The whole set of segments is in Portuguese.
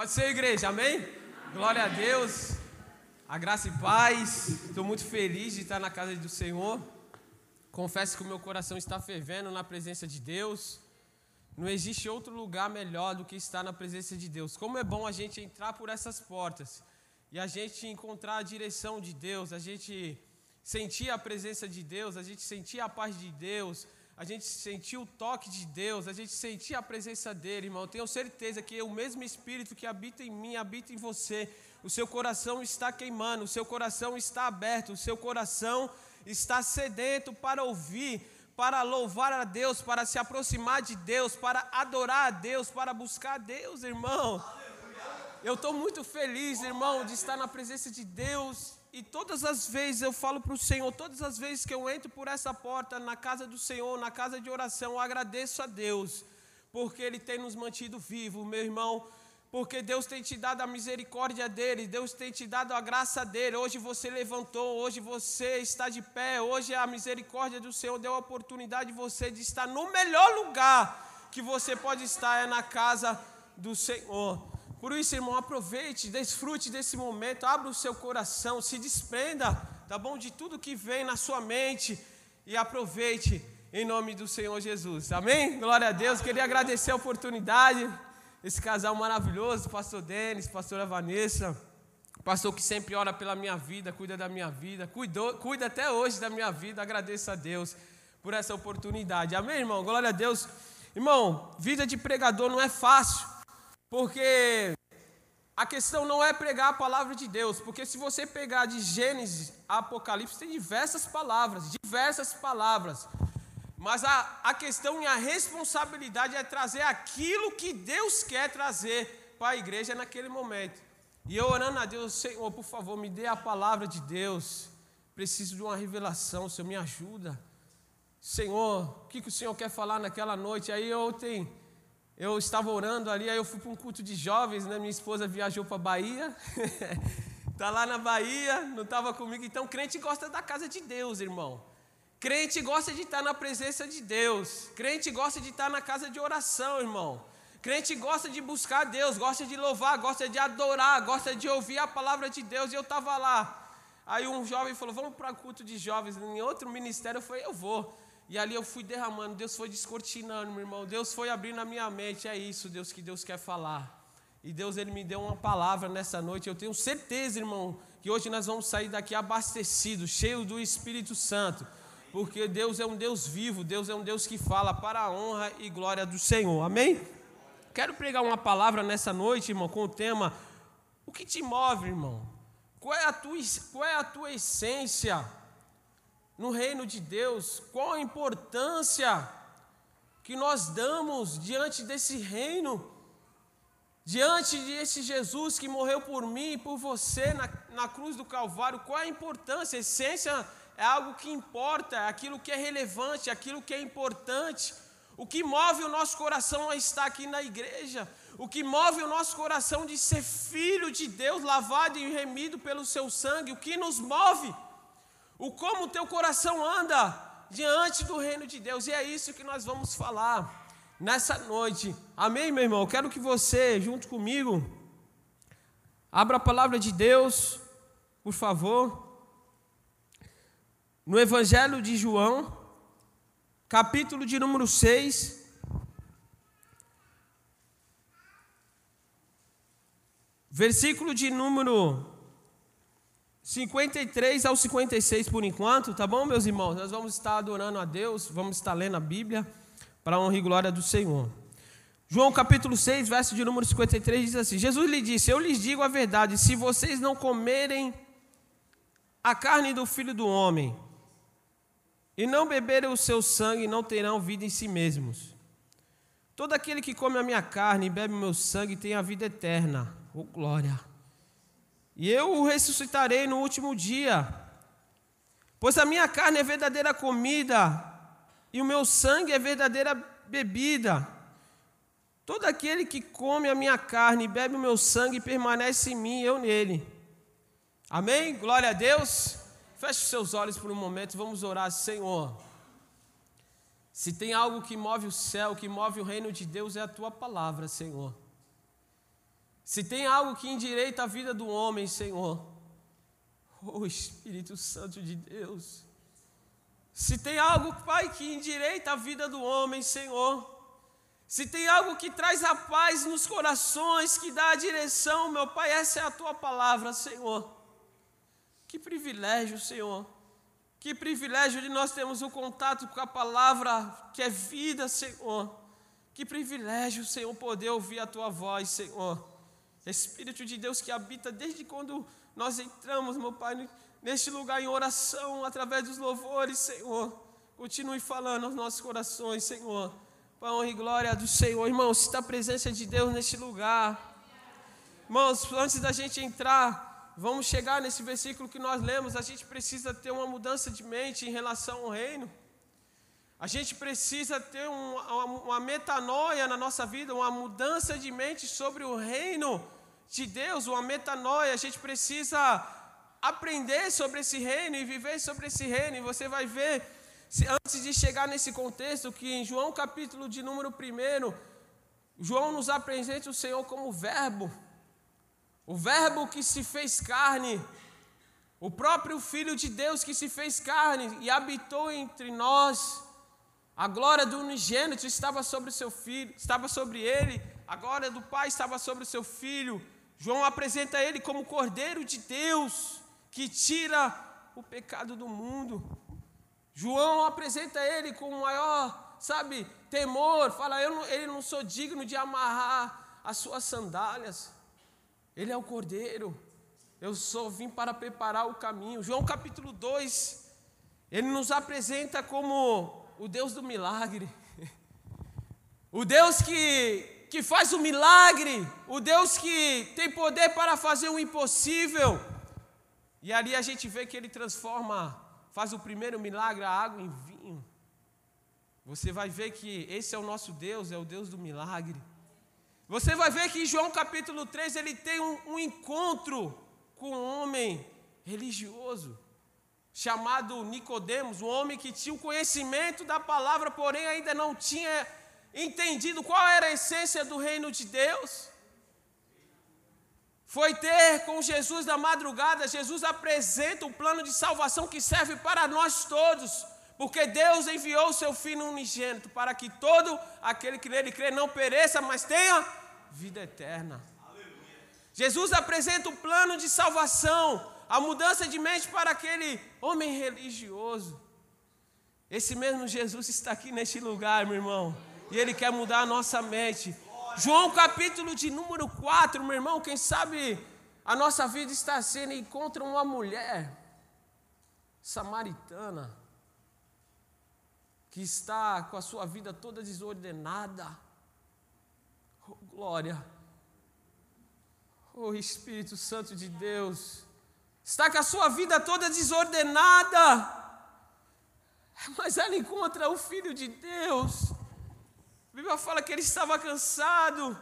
Pode ser, igreja, amém? Glória a Deus, a graça e paz. Estou muito feliz de estar na casa do Senhor. Confesso que o meu coração está fervendo na presença de Deus. Não existe outro lugar melhor do que estar na presença de Deus. Como é bom a gente entrar por essas portas e a gente encontrar a direção de Deus, a gente sentir a presença de Deus, a gente sentir a paz de Deus, a gente sentiu o toque de Deus, a gente sentia a presença dele, irmão. Tenho certeza que o mesmo Espírito que habita em mim, habita em você. O seu coração está queimando, o seu coração está aberto, o seu coração está sedento para ouvir, para louvar a Deus, para se aproximar de Deus, para adorar a Deus, para buscar a Deus, irmão. Eu estou muito feliz, irmão, de estar na presença de Deus e todas as vezes eu falo para o Senhor, todas as vezes que eu entro por essa porta, na casa do Senhor, na casa de oração, eu agradeço a Deus, porque Ele tem nos mantido vivos, meu irmão, porque Deus tem te dado a misericórdia dele, Deus tem te dado a graça dele. Hoje você levantou, hoje você está de pé, hoje a misericórdia do Senhor deu a oportunidade de você de estar no melhor lugar que você pode estar, é na casa do Senhor. Por isso, irmão, aproveite, desfrute desse momento, abra o seu coração, se desprenda, tá bom? De tudo que vem na sua mente e aproveite em nome do Senhor Jesus. Amém? Glória a Deus. Queria agradecer a oportunidade, esse casal maravilhoso, pastor Denis, pastora Vanessa, pastor que sempre ora pela minha vida, cuida da minha vida, cuidou, cuida até hoje da minha vida. Agradeço a Deus por essa oportunidade. Amém, irmão? Glória a Deus. Irmão, vida de pregador não é fácil. Porque a questão não é pregar a palavra de Deus, porque se você pegar de Gênesis a Apocalipse, tem diversas palavras, diversas palavras. Mas a, a questão e a responsabilidade é trazer aquilo que Deus quer trazer para a igreja naquele momento. E eu orando a Deus, Senhor, por favor, me dê a palavra de Deus. Preciso de uma revelação, Senhor, me ajuda. Senhor, o que, que o Senhor quer falar naquela noite? Aí tenho eu estava orando ali, aí eu fui para um culto de jovens, né? Minha esposa viajou para a Bahia, tá lá na Bahia, não estava comigo. Então, crente gosta da casa de Deus, irmão. Crente gosta de estar na presença de Deus. Crente gosta de estar na casa de oração, irmão. Crente gosta de buscar Deus, gosta de louvar, gosta de adorar, gosta de ouvir a palavra de Deus. E eu estava lá. Aí um jovem falou: Vamos para culto de jovens em outro ministério. Eu falei: Eu vou. E ali eu fui derramando, Deus foi descortinando, meu irmão. Deus foi abrindo a minha mente. É isso, Deus, que Deus quer falar. E Deus, Ele me deu uma palavra nessa noite. Eu tenho certeza, irmão, que hoje nós vamos sair daqui abastecidos, cheios do Espírito Santo. Porque Deus é um Deus vivo, Deus é um Deus que fala para a honra e glória do Senhor. Amém? Quero pregar uma palavra nessa noite, irmão, com o tema: O que te move, irmão? Qual é a tua, qual é a tua essência? No reino de Deus, qual a importância que nós damos diante desse reino, diante desse Jesus que morreu por mim e por você na, na cruz do Calvário, qual a importância? A essência é algo que importa, é aquilo que é relevante, é aquilo que é importante. O que move o nosso coração a estar aqui na igreja, o que move o nosso coração de ser filho de Deus, lavado e remido pelo seu sangue, o que nos move o como o teu coração anda diante do reino de Deus. E é isso que nós vamos falar nessa noite. Amém, meu irmão? quero que você, junto comigo, abra a palavra de Deus, por favor. No Evangelho de João, capítulo de número 6. Versículo de número 53 ao 56 por enquanto, tá bom, meus irmãos? Nós vamos estar adorando a Deus, vamos estar lendo a Bíblia para honra e glória do Senhor. João capítulo 6, verso de número 53 diz assim: Jesus lhe disse: Eu lhes digo a verdade, se vocês não comerem a carne do filho do homem e não beberem o seu sangue, não terão vida em si mesmos. Todo aquele que come a minha carne e bebe o meu sangue tem a vida eterna. Oh, glória! E eu o ressuscitarei no último dia. Pois a minha carne é verdadeira comida, e o meu sangue é verdadeira bebida. Todo aquele que come a minha carne e bebe o meu sangue permanece em mim eu nele. Amém? Glória a Deus. Feche os seus olhos por um momento vamos orar, Senhor. Se tem algo que move o céu, que move o reino de Deus, é a tua palavra, Senhor. Se tem algo que endireita a vida do homem, Senhor, oh Espírito Santo de Deus, se tem algo, Pai, que endireita a vida do homem, Senhor, se tem algo que traz a paz nos corações, que dá a direção, meu Pai, essa é a tua palavra, Senhor. Que privilégio, Senhor. Que privilégio de nós termos o um contato com a palavra que é vida, Senhor. Que privilégio, Senhor, poder ouvir a tua voz, Senhor. Espírito de Deus que habita desde quando nós entramos, meu Pai, neste lugar em oração, através dos louvores, Senhor. Continue falando aos nossos corações, Senhor. Para honra e glória do Senhor. Irmãos, está a presença de Deus neste lugar. Irmãos, antes da gente entrar, vamos chegar nesse versículo que nós lemos. A gente precisa ter uma mudança de mente em relação ao reino. A gente precisa ter um, uma, uma metanoia na nossa vida, uma mudança de mente sobre o reino de Deus, uma metanoia. A gente precisa aprender sobre esse reino e viver sobre esse reino. E você vai ver, se, antes de chegar nesse contexto, que em João capítulo de número 1, João nos apresenta o Senhor como verbo. O verbo que se fez carne. O próprio Filho de Deus que se fez carne e habitou entre nós. A glória do unigênito estava sobre seu filho, estava sobre ele, a glória do Pai estava sobre o seu filho. João apresenta ele como Cordeiro de Deus, que tira o pecado do mundo. João apresenta ele com o maior, sabe, temor, fala, eu não, ele não sou digno de amarrar as suas sandálias. Ele é o Cordeiro. Eu só vim para preparar o caminho. João capítulo 2, ele nos apresenta como o Deus do milagre, o Deus que, que faz o milagre, o Deus que tem poder para fazer o impossível. E ali a gente vê que ele transforma, faz o primeiro milagre, a água em vinho. Você vai ver que esse é o nosso Deus, é o Deus do milagre. Você vai ver que em João capítulo 3 ele tem um, um encontro com um homem religioso chamado Nicodemos, um homem que tinha o conhecimento da palavra, porém ainda não tinha entendido qual era a essência do reino de Deus. Foi ter com Jesus na madrugada, Jesus apresenta um plano de salvação que serve para nós todos, porque Deus enviou o seu Filho unigênito para que todo aquele que nele crê não pereça, mas tenha vida eterna. Aleluia. Jesus apresenta um plano de salvação a mudança de mente para aquele homem religioso. Esse mesmo Jesus está aqui neste lugar, meu irmão, e ele quer mudar a nossa mente. João capítulo de número 4, meu irmão, quem sabe a nossa vida está sendo encontra uma mulher samaritana que está com a sua vida toda desordenada. Oh, glória. Oh Espírito Santo de Deus está com a sua vida toda desordenada, mas ela encontra o Filho de Deus. A Bíblia fala que ele estava cansado,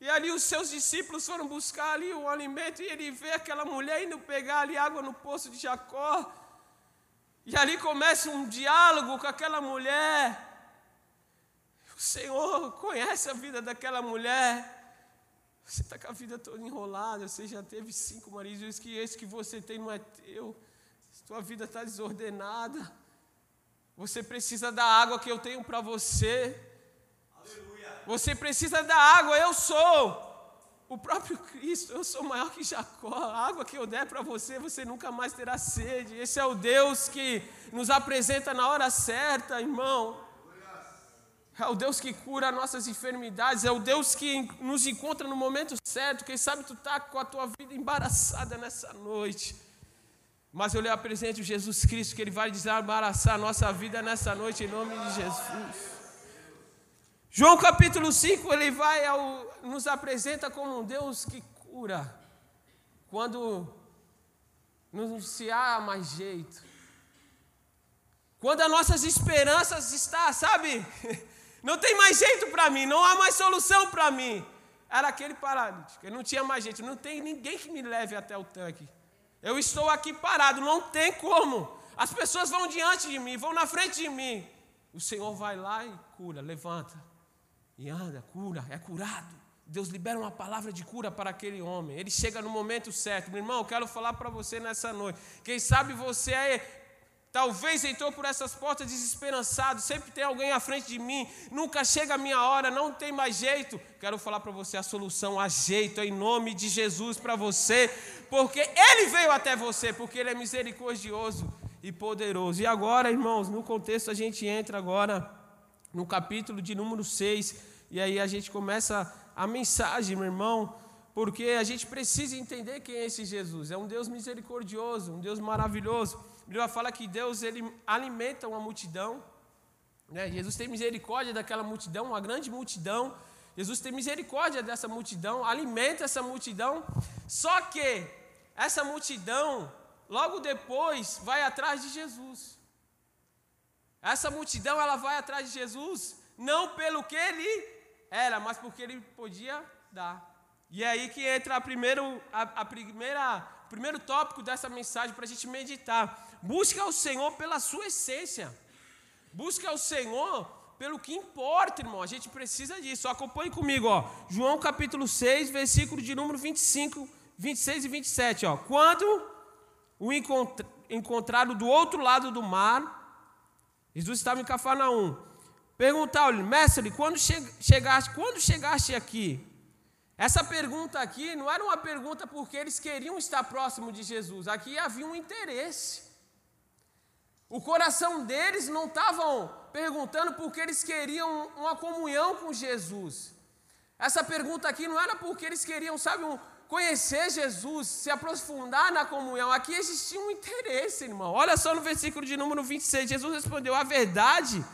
e ali os seus discípulos foram buscar ali o alimento, e ele vê aquela mulher indo pegar ali água no poço de Jacó, e ali começa um diálogo com aquela mulher. O Senhor conhece a vida daquela mulher. Você está com a vida toda enrolada, você já teve cinco maridos, que esse que você tem não é teu, sua vida está desordenada. Você precisa da água que eu tenho para você. Aleluia. Você precisa da água, eu sou o próprio Cristo, eu sou maior que Jacó. A água que eu der para você, você nunca mais terá sede. Esse é o Deus que nos apresenta na hora certa, irmão. É o Deus que cura nossas enfermidades, é o Deus que nos encontra no momento certo. Quem sabe tu está com a tua vida embaraçada nessa noite. Mas eu lhe apresento Jesus Cristo, que Ele vai desembaraçar a nossa vida nessa noite, em nome de Jesus. João capítulo 5, ele vai ao, nos apresenta como um Deus que cura. Quando não se há mais jeito. Quando as nossas esperanças estão, sabe? Não tem mais jeito para mim, não há mais solução para mim. Era aquele paralítico, não tinha mais jeito, não tem ninguém que me leve até o tanque. Eu estou aqui parado, não tem como. As pessoas vão diante de mim, vão na frente de mim. O Senhor vai lá e cura, levanta. E anda, cura, é curado. Deus libera uma palavra de cura para aquele homem. Ele chega no momento certo. Meu irmão, eu quero falar para você nessa noite. Quem sabe você é Talvez entrou por essas portas desesperançado, sempre tem alguém à frente de mim, nunca chega a minha hora, não tem mais jeito. Quero falar para você a solução, a jeito, em nome de Jesus para você, porque Ele veio até você, porque Ele é misericordioso e poderoso. E agora, irmãos, no contexto a gente entra agora no capítulo de número 6, e aí a gente começa a mensagem, meu irmão, porque a gente precisa entender quem é esse Jesus. É um Deus misericordioso, um Deus maravilhoso. A Bíblia fala que Deus ele alimenta uma multidão. Né? Jesus tem misericórdia daquela multidão, uma grande multidão. Jesus tem misericórdia dessa multidão, alimenta essa multidão. Só que essa multidão, logo depois, vai atrás de Jesus. Essa multidão ela vai atrás de Jesus, não pelo que ele era, mas porque ele podia dar. E é aí que entra a, primeiro, a, a primeira, primeiro tópico dessa mensagem para a gente meditar. Busca o Senhor pela sua essência. Busca o Senhor pelo que importa, irmão. A gente precisa disso. Acompanhe comigo, ó. João capítulo 6, versículo de número 25, 26 e 27, ó. Quando o encontraram do outro lado do mar, Jesus estava em Cafarnaum. Perguntaram-lhe, mestre, quando chegaste, quando chegaste aqui? Essa pergunta aqui não era uma pergunta porque eles queriam estar próximo de Jesus. Aqui havia um interesse. O coração deles não estavam perguntando porque eles queriam uma comunhão com Jesus. Essa pergunta aqui não era porque eles queriam, sabe, um, conhecer Jesus, se aprofundar na comunhão. Aqui existia um interesse, irmão. Olha só no versículo de número 26. Jesus respondeu: A verdade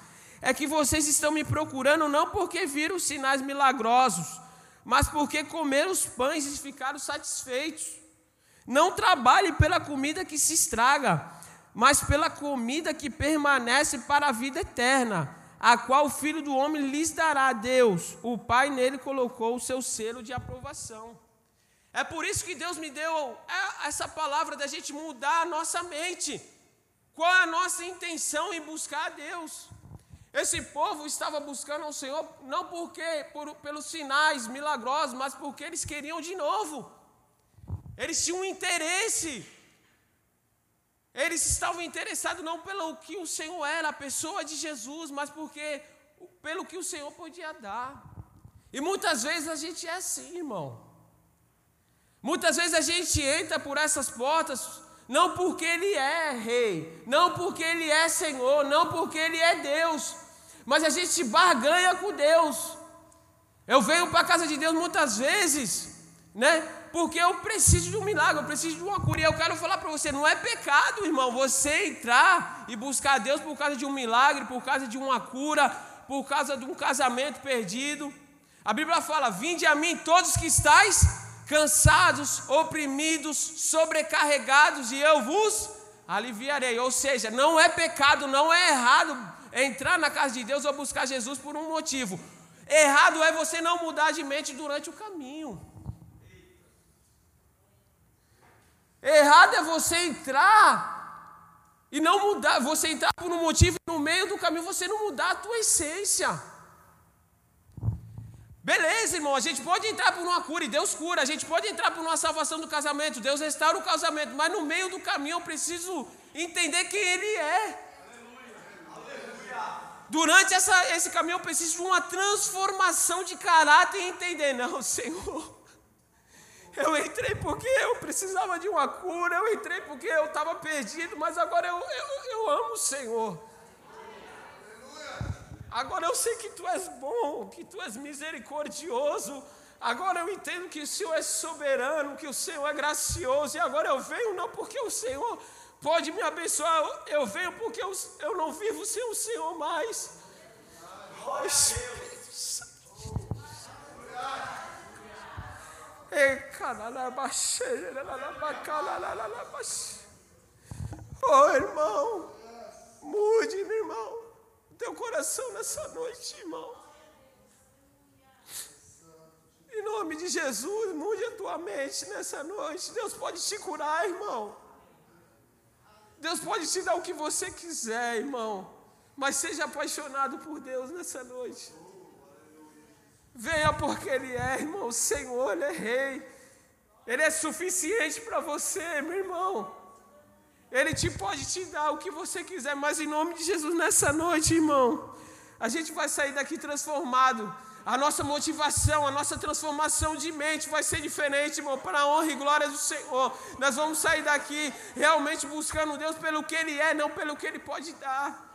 é que vocês estão me procurando não porque viram sinais milagrosos, mas porque comeram os pães e ficaram satisfeitos. Não trabalhe pela comida que se estraga mas pela comida que permanece para a vida eterna, a qual o Filho do Homem lhes dará. Deus, o Pai nele colocou o seu selo de aprovação. É por isso que Deus me deu é, essa palavra da gente mudar a nossa mente. Qual a nossa intenção em buscar a Deus? Esse povo estava buscando ao Senhor não porque por, pelos sinais milagrosos, mas porque eles queriam de novo. Eles tinham um interesse eles estavam interessados não pelo que o Senhor era, a pessoa de Jesus, mas porque pelo que o Senhor podia dar. E muitas vezes a gente é assim, irmão. Muitas vezes a gente entra por essas portas não porque ele é rei, não porque ele é Senhor, não porque ele é Deus, mas a gente barganha com Deus. Eu venho para a casa de Deus muitas vezes, né? porque eu preciso de um milagre, eu preciso de uma cura. E eu quero falar para você: não é pecado, irmão, você entrar e buscar Deus por causa de um milagre, por causa de uma cura, por causa de um casamento perdido. A Bíblia fala: Vinde a mim todos que estáis cansados, oprimidos, sobrecarregados, e eu vos aliviarei. Ou seja, não é pecado, não é errado entrar na casa de Deus ou buscar Jesus por um motivo. Errado é você não mudar de mente durante o caminho. Errado é você entrar e não mudar, você entrar por um motivo e no meio do caminho você não mudar a tua essência. Beleza, irmão, a gente pode entrar por uma cura e Deus cura, a gente pode entrar por uma salvação do casamento, Deus restaura o casamento, mas no meio do caminho eu preciso entender quem Ele é. Durante essa, esse caminho eu preciso de uma transformação de caráter e entender, não, Senhor. Eu entrei porque eu precisava de uma cura, eu entrei porque eu estava perdido, mas agora eu, eu, eu amo o Senhor. Agora eu sei que tu és bom, que tu és misericordioso. Agora eu entendo que o Senhor é soberano, que o Senhor é gracioso. E agora eu venho não porque o Senhor pode me abençoar, eu venho porque eu, eu não vivo sem o Senhor mais. Oh. Oh, irmão, mude, meu irmão, teu coração nessa noite, irmão. Em nome de Jesus, mude a tua mente nessa noite. Deus pode te curar, irmão. Deus pode te dar o que você quiser, irmão. Mas seja apaixonado por Deus nessa noite. Venha porque Ele é, irmão. O Senhor, Ele é Rei. Ele é suficiente para você, meu irmão. Ele te pode te dar o que você quiser, mas em nome de Jesus nessa noite, irmão, a gente vai sair daqui transformado. A nossa motivação, a nossa transformação de mente vai ser diferente, irmão, para a honra e glória do Senhor. Nós vamos sair daqui realmente buscando Deus pelo que Ele é, não pelo que Ele pode dar.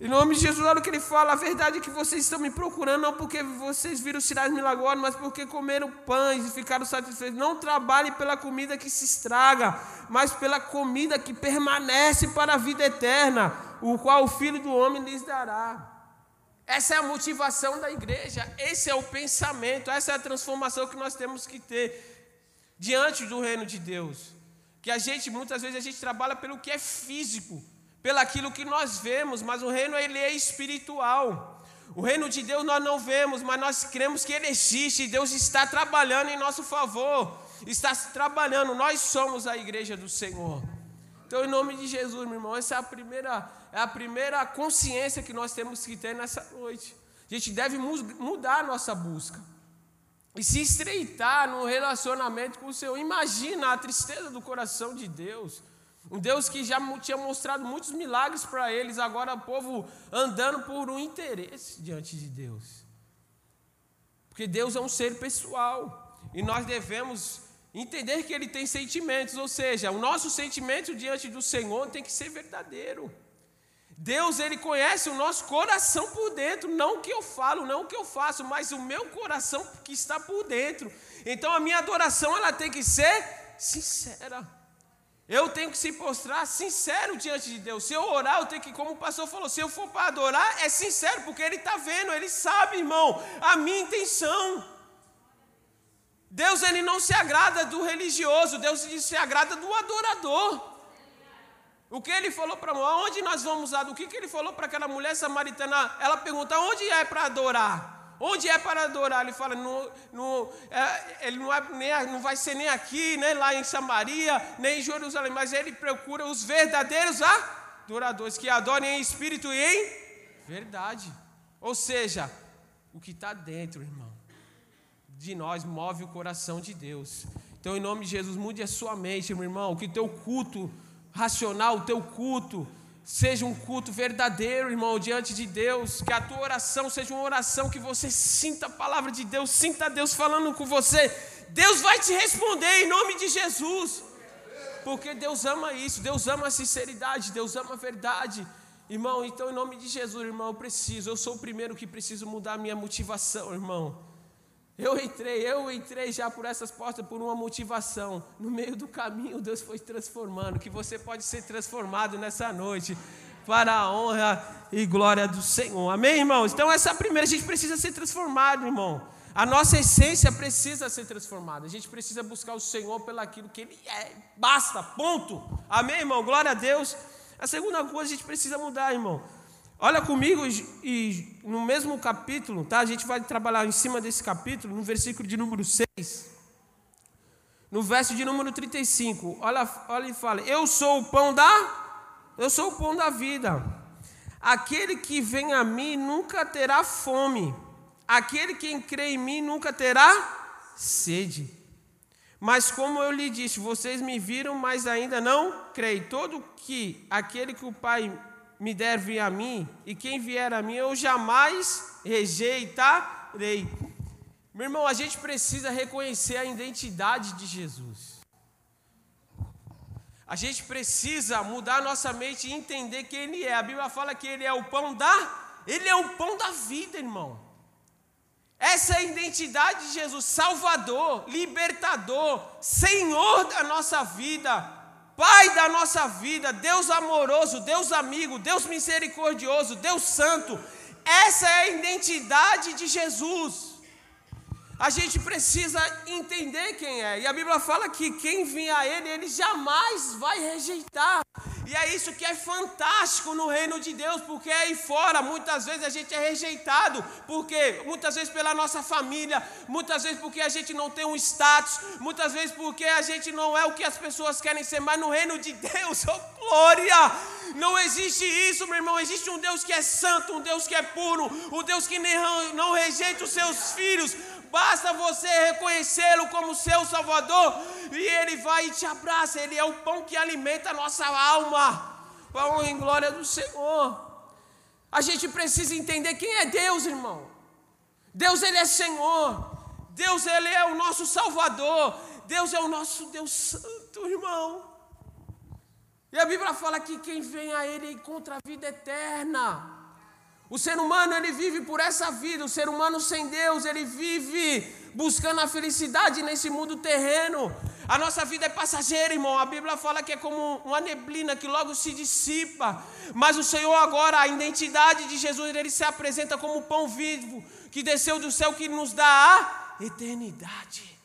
Em nome de Jesus, olha o que ele fala. A verdade é que vocês estão me procurando não porque vocês viram sinais milagrosos, mas porque comeram pães e ficaram satisfeitos. Não trabalhem pela comida que se estraga, mas pela comida que permanece para a vida eterna, o qual o Filho do Homem lhes dará. Essa é a motivação da igreja, esse é o pensamento, essa é a transformação que nós temos que ter diante do reino de Deus. Que a gente, muitas vezes, a gente trabalha pelo que é físico pelaquilo que nós vemos, mas o reino ele é espiritual. O reino de Deus nós não vemos, mas nós cremos que ele existe Deus está trabalhando em nosso favor. Está trabalhando, nós somos a igreja do Senhor. Então, em nome de Jesus, meu irmão, essa é a primeira, é a primeira consciência que nós temos que ter nessa noite. A gente deve mudar a nossa busca e se estreitar no relacionamento com o Senhor. Imagina a tristeza do coração de Deus um Deus que já tinha mostrado muitos milagres para eles, agora o povo andando por um interesse diante de Deus. Porque Deus é um ser pessoal e nós devemos entender que Ele tem sentimentos, ou seja, o nosso sentimento diante do Senhor tem que ser verdadeiro. Deus, Ele conhece o nosso coração por dentro, não o que eu falo, não o que eu faço, mas o meu coração que está por dentro. Então a minha adoração ela tem que ser sincera. Eu tenho que se postrar sincero diante de Deus. Se eu orar, eu tenho que, como o pastor falou, se eu for para adorar, é sincero, porque ele está vendo, ele sabe, irmão, a minha intenção. Deus ele não se agrada do religioso, Deus se agrada do adorador. O que ele falou para nós, onde nós vamos lá? O que, que ele falou para aquela mulher samaritana? Ela pergunta, onde é para adorar? Onde é para adorar? Ele fala, no, no, é, ele não, é, nem, não vai ser nem aqui, nem lá em Samaria, nem em Jerusalém, mas ele procura os verdadeiros adoradores, que adorem em espírito e em verdade. Ou seja, o que está dentro, irmão, de nós move o coração de Deus. Então, em nome de Jesus, mude a sua mente, meu irmão, que o teu culto racional, o teu culto Seja um culto verdadeiro, irmão, diante de Deus. Que a tua oração seja uma oração que você sinta a palavra de Deus, sinta Deus falando com você. Deus vai te responder em nome de Jesus. Porque Deus ama isso, Deus ama a sinceridade, Deus ama a verdade. Irmão, então em nome de Jesus, irmão, eu preciso, eu sou o primeiro que preciso mudar a minha motivação, irmão. Eu entrei, eu entrei já por essas portas por uma motivação. No meio do caminho, Deus foi transformando. Que você pode ser transformado nessa noite para a honra e glória do Senhor. Amém, irmãos? Então, essa primeira, a gente precisa ser transformado, irmão. A nossa essência precisa ser transformada. A gente precisa buscar o Senhor pelaquilo que Ele é. Basta, ponto. Amém, irmão? Glória a Deus. A segunda coisa, a gente precisa mudar, irmão. Olha comigo e no mesmo capítulo, tá? A gente vai trabalhar em cima desse capítulo, no versículo de número 6. No verso de número 35. Olha, olha e fala: Eu sou o pão da Eu sou o pão da vida. Aquele que vem a mim nunca terá fome. Aquele que crê em mim nunca terá sede. Mas como eu lhe disse, vocês me viram, mas ainda não creem. Todo que aquele que o Pai me der vir a mim, e quem vier a mim eu jamais rejeitarei. Meu irmão, a gente precisa reconhecer a identidade de Jesus. A gente precisa mudar nossa mente e entender quem Ele é. A Bíblia fala que Ele é o pão da, Ele é o pão da vida, irmão. Essa é a identidade de Jesus, Salvador, Libertador, Senhor da nossa vida. Pai da nossa vida, Deus amoroso, Deus amigo, Deus misericordioso, Deus santo. Essa é a identidade de Jesus. A gente precisa entender quem é. E a Bíblia fala que quem vinha a Ele, Ele jamais vai rejeitar. E é isso que é fantástico no reino de Deus, porque aí fora muitas vezes a gente é rejeitado, porque muitas vezes pela nossa família, muitas vezes porque a gente não tem um status, muitas vezes porque a gente não é o que as pessoas querem ser, mas no reino de Deus, oh glória! Não existe isso, meu irmão. Existe um Deus que é santo, um Deus que é puro, um Deus que não rejeita os seus filhos, Basta você reconhecê-lo como seu Salvador e Ele vai e te abraça. Ele é o pão que alimenta a nossa alma. Pão em glória do Senhor. A gente precisa entender quem é Deus, irmão. Deus, Ele é Senhor. Deus, Ele é o nosso Salvador. Deus é o nosso Deus Santo, irmão. E a Bíblia fala que quem vem a Ele encontra a vida eterna. O ser humano ele vive por essa vida, o ser humano sem Deus, ele vive buscando a felicidade nesse mundo terreno. A nossa vida é passageira, irmão. A Bíblia fala que é como uma neblina que logo se dissipa. Mas o Senhor agora, a identidade de Jesus, ele se apresenta como pão vivo que desceu do céu que nos dá a eternidade.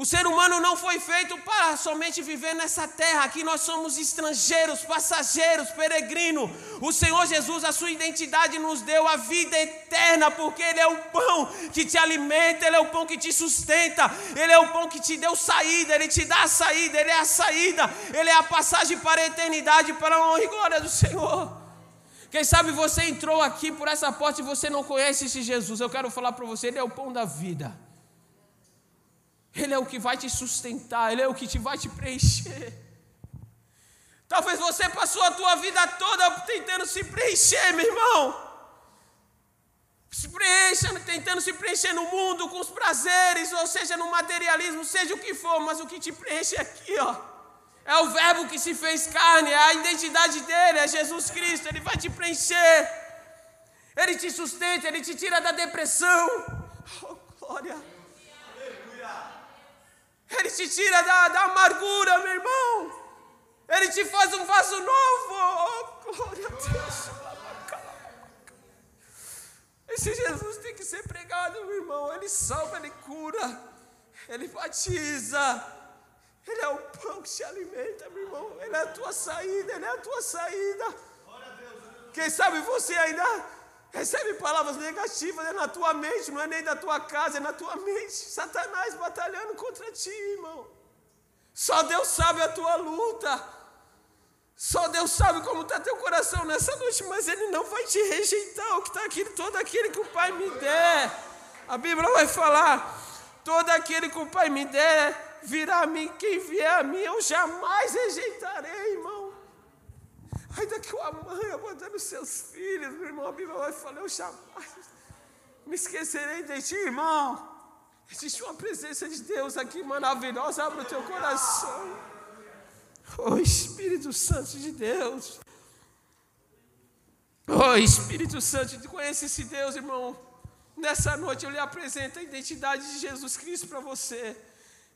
O ser humano não foi feito para somente viver nessa terra. Aqui nós somos estrangeiros, passageiros, peregrinos. O Senhor Jesus, a sua identidade nos deu a vida eterna, porque Ele é o pão que te alimenta, Ele é o pão que te sustenta, Ele é o pão que te deu saída, Ele te dá a saída, Ele é a saída, Ele é a passagem para a eternidade, para a honra e glória do Senhor. Quem sabe você entrou aqui por essa porta e você não conhece esse Jesus. Eu quero falar para você, Ele é o pão da vida. Ele é o que vai te sustentar, Ele é o que te vai te preencher. Talvez você passou a tua vida toda tentando se preencher, meu irmão. Se preencha, tentando se preencher no mundo com os prazeres, ou seja, no materialismo, seja o que for, mas o que te preenche é aqui, ó. É o verbo que se fez carne, é a identidade dele, é Jesus Cristo, ele vai te preencher. Ele te sustenta, ele te tira da depressão. Oh, glória. Ele te tira da, da amargura, meu irmão. Ele te faz um vaso novo. Oh, glória a Deus. Esse Jesus tem que ser pregado, meu irmão. Ele salva, ele cura, ele batiza. Ele é o pão que te alimenta, meu irmão. Ele é a tua saída, ele é a tua saída. Quem sabe você ainda Recebe palavras negativas é na tua mente, não é nem da tua casa, é na tua mente. Satanás batalhando contra ti, irmão. Só Deus sabe a tua luta. Só Deus sabe como está teu coração nessa noite, mas Ele não vai te rejeitar. O que está aqui, todo aquele que o Pai me der. A Bíblia vai falar: todo aquele que o Pai me der, virá a mim. Quem vier a mim, eu jamais rejeitarei. Ainda que uma mãe abandone seus filhos, meu irmão, a Bíblia vai falar, eu jamais me esquecerei de ti, irmão. Existe uma presença de Deus aqui maravilhosa, abre o teu coração. Oh Espírito Santo de Deus. Oh Espírito Santo, conhece esse Deus, irmão. Nessa noite eu lhe apresento a identidade de Jesus Cristo para você.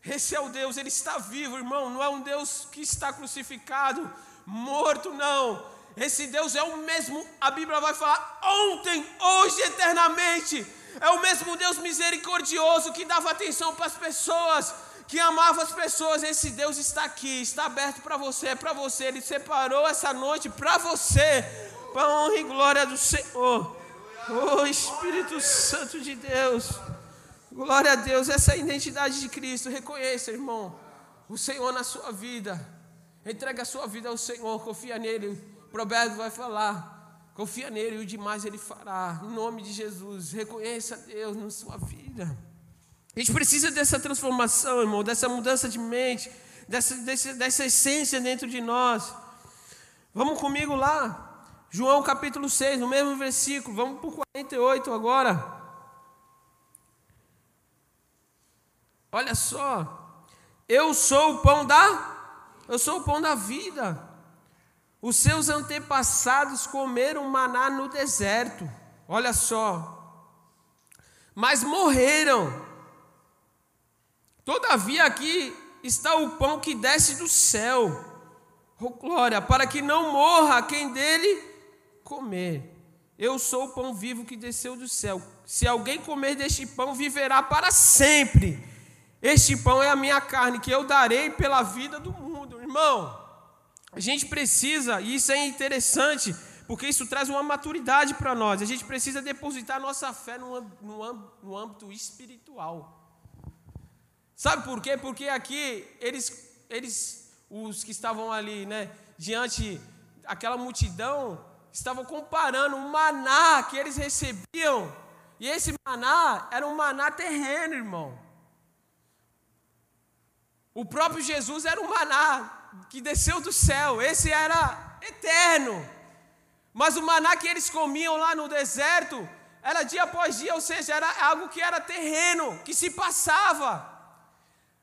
Esse é o Deus, ele está vivo, irmão. Não é um Deus que está crucificado morto, não. Esse Deus é o mesmo, a Bíblia vai falar, ontem, hoje, eternamente. É o mesmo Deus misericordioso que dava atenção para as pessoas, que amava as pessoas. Esse Deus está aqui, está aberto para você, é para você. Ele separou essa noite para você, para a honra e glória do Senhor. Oh Espírito Santo de Deus, glória a Deus, essa é a identidade de Cristo. Reconheça, irmão, o Senhor na sua vida. Entrega a sua vida ao Senhor, confia nele. O provérbio vai falar. Confia nele e o demais ele fará. Em nome de Jesus, reconheça Deus na sua vida. A gente precisa dessa transformação, irmão, dessa mudança de mente, dessa, dessa, dessa essência dentro de nós. Vamos comigo lá. João capítulo 6, no mesmo versículo. Vamos para o 48 agora. Olha só. Eu sou o pão da eu sou o pão da vida. Os seus antepassados comeram maná no deserto. Olha só. Mas morreram. Todavia aqui está o pão que desce do céu. Oh, glória, para que não morra quem dele comer. Eu sou o pão vivo que desceu do céu. Se alguém comer deste pão, viverá para sempre. Este pão é a minha carne que eu darei pela vida do mundo irmão, A gente precisa, e isso é interessante, porque isso traz uma maturidade para nós. A gente precisa depositar nossa fé no, no, no âmbito espiritual. Sabe por quê? Porque aqui eles, eles, os que estavam ali, né, diante aquela multidão, estavam comparando o maná que eles recebiam, e esse maná era um maná terreno, irmão. O próprio Jesus era um maná que desceu do céu, esse era eterno. Mas o maná que eles comiam lá no deserto era dia após dia, ou seja, era algo que era terreno, que se passava.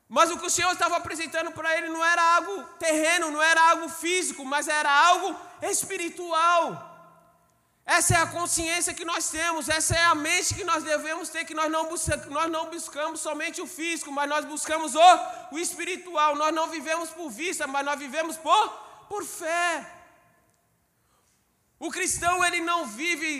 Mas o que o Senhor estava apresentando para ele não era algo terreno, não era algo físico, mas era algo espiritual. Essa é a consciência que nós temos, essa é a mente que nós devemos ter, que nós não, buscamos, nós não buscamos somente o físico, mas nós buscamos o, o espiritual. Nós não vivemos por vista, mas nós vivemos por, por fé. O cristão ele não vive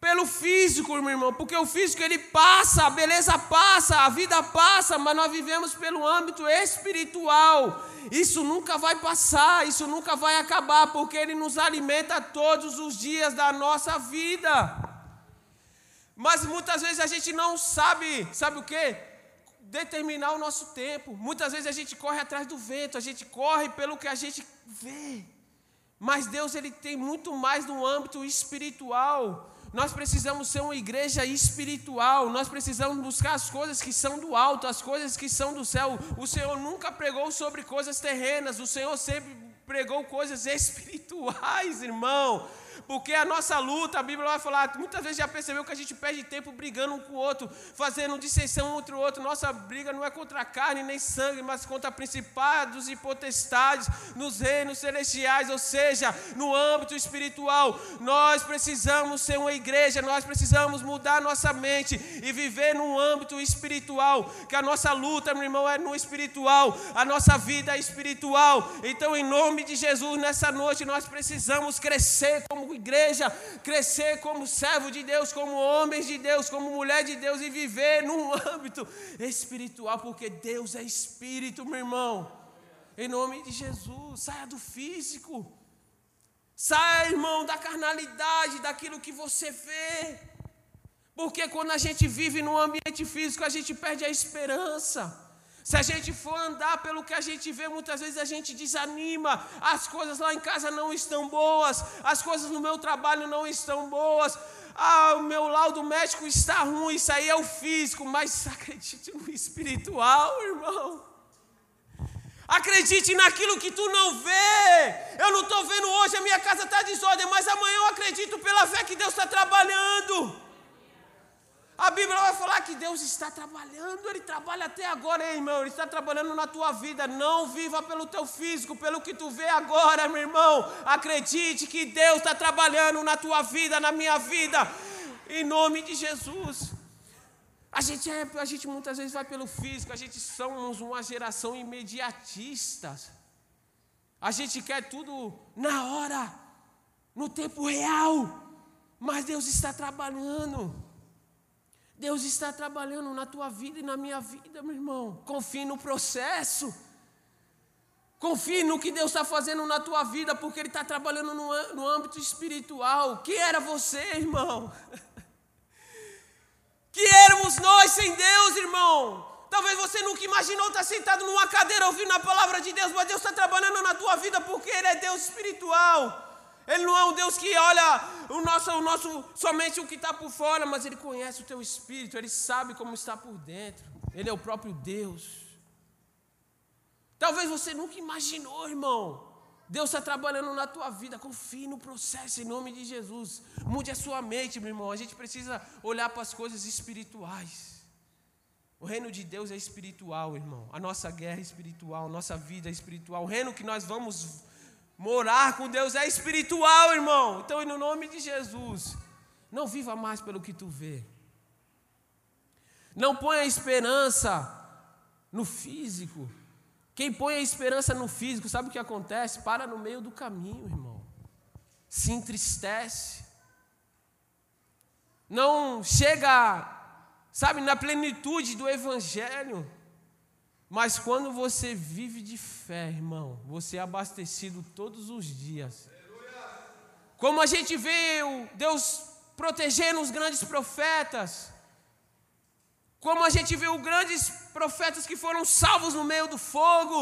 pelo físico, meu irmão, porque o físico ele passa, a beleza passa, a vida passa, mas nós vivemos pelo âmbito espiritual. Isso nunca vai passar, isso nunca vai acabar, porque ele nos alimenta todos os dias da nossa vida. Mas muitas vezes a gente não sabe, sabe o que? Determinar o nosso tempo. Muitas vezes a gente corre atrás do vento, a gente corre pelo que a gente vê. Mas Deus ele tem muito mais no âmbito espiritual. Nós precisamos ser uma igreja espiritual, nós precisamos buscar as coisas que são do alto, as coisas que são do céu. O Senhor nunca pregou sobre coisas terrenas, o Senhor sempre pregou coisas espirituais, irmão. Porque a nossa luta, a Bíblia vai falar, muitas vezes já percebeu que a gente perde tempo brigando um com o outro, fazendo dissensão um entre o outro. Nossa briga não é contra carne nem sangue, mas contra principados e potestades nos reinos celestiais, ou seja, no âmbito espiritual. Nós precisamos ser uma igreja, nós precisamos mudar nossa mente e viver num âmbito espiritual. Que a nossa luta, meu irmão, é no espiritual, a nossa vida é espiritual. Então, em nome de Jesus, nessa noite, nós precisamos crescer como igreja, crescer como servo de Deus, como homens de Deus, como mulher de Deus e viver num âmbito espiritual, porque Deus é espírito, meu irmão. Em nome de Jesus, saia do físico. Saia, irmão, da carnalidade, daquilo que você vê. Porque quando a gente vive num ambiente físico, a gente perde a esperança. Se a gente for andar pelo que a gente vê, muitas vezes a gente desanima. As coisas lá em casa não estão boas, as coisas no meu trabalho não estão boas. Ah, o meu laudo médico está ruim, isso aí é o físico, mas acredite no espiritual, irmão. Acredite naquilo que tu não vê. Eu não estou vendo hoje, a minha casa está desordem, mas amanhã eu acredito pela fé que Deus está trabalhando. A Bíblia vai falar que Deus está trabalhando, Ele trabalha até agora, hein, irmão. Ele está trabalhando na tua vida. Não viva pelo teu físico, pelo que tu vê agora, meu irmão. Acredite que Deus está trabalhando na tua vida, na minha vida, em nome de Jesus. A gente, é, a gente muitas vezes vai pelo físico, a gente somos uma geração imediatista. A gente quer tudo na hora, no tempo real. Mas Deus está trabalhando. Deus está trabalhando na tua vida e na minha vida, meu irmão. Confie no processo. Confie no que Deus está fazendo na tua vida, porque Ele está trabalhando no, no âmbito espiritual. Que era você, irmão? Que éramos nós sem Deus, irmão. Talvez você nunca imaginou estar sentado numa cadeira ouvindo a palavra de Deus, mas Deus está trabalhando na tua vida porque Ele é Deus espiritual. Ele não é um Deus que olha o nosso, o nosso somente o que está por fora, mas Ele conhece o teu espírito, Ele sabe como está por dentro. Ele é o próprio Deus. Talvez você nunca imaginou, irmão. Deus está trabalhando na tua vida. Confie no processo em nome de Jesus. Mude a sua mente, meu irmão. A gente precisa olhar para as coisas espirituais. O reino de Deus é espiritual, irmão. A nossa guerra é espiritual, nossa vida é espiritual. O reino que nós vamos Morar com Deus é espiritual, irmão. Então, no nome de Jesus, não viva mais pelo que tu vê. Não ponha esperança no físico. Quem põe a esperança no físico, sabe o que acontece? Para no meio do caminho, irmão. Se entristece. Não chega, sabe, na plenitude do evangelho. Mas quando você vive de fé, irmão, você é abastecido todos os dias. Como a gente vê Deus protegendo os grandes profetas, como a gente viu grandes profetas que foram salvos no meio do fogo,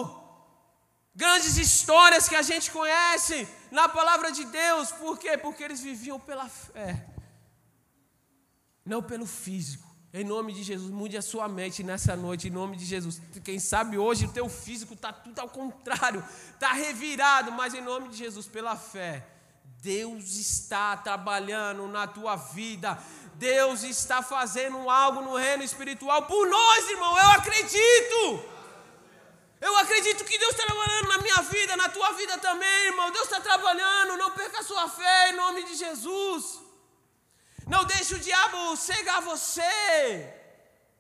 grandes histórias que a gente conhece na palavra de Deus, por quê? Porque eles viviam pela fé, não pelo físico. Em nome de Jesus, mude a sua mente nessa noite, em nome de Jesus. Quem sabe hoje o teu físico está tudo ao contrário, está revirado, mas em nome de Jesus, pela fé, Deus está trabalhando na tua vida, Deus está fazendo algo no reino espiritual por nós, irmão. Eu acredito. Eu acredito que Deus está trabalhando na minha vida, na tua vida também, irmão. Deus está trabalhando. Não perca a sua fé em nome de Jesus. Não deixe o diabo cegar você.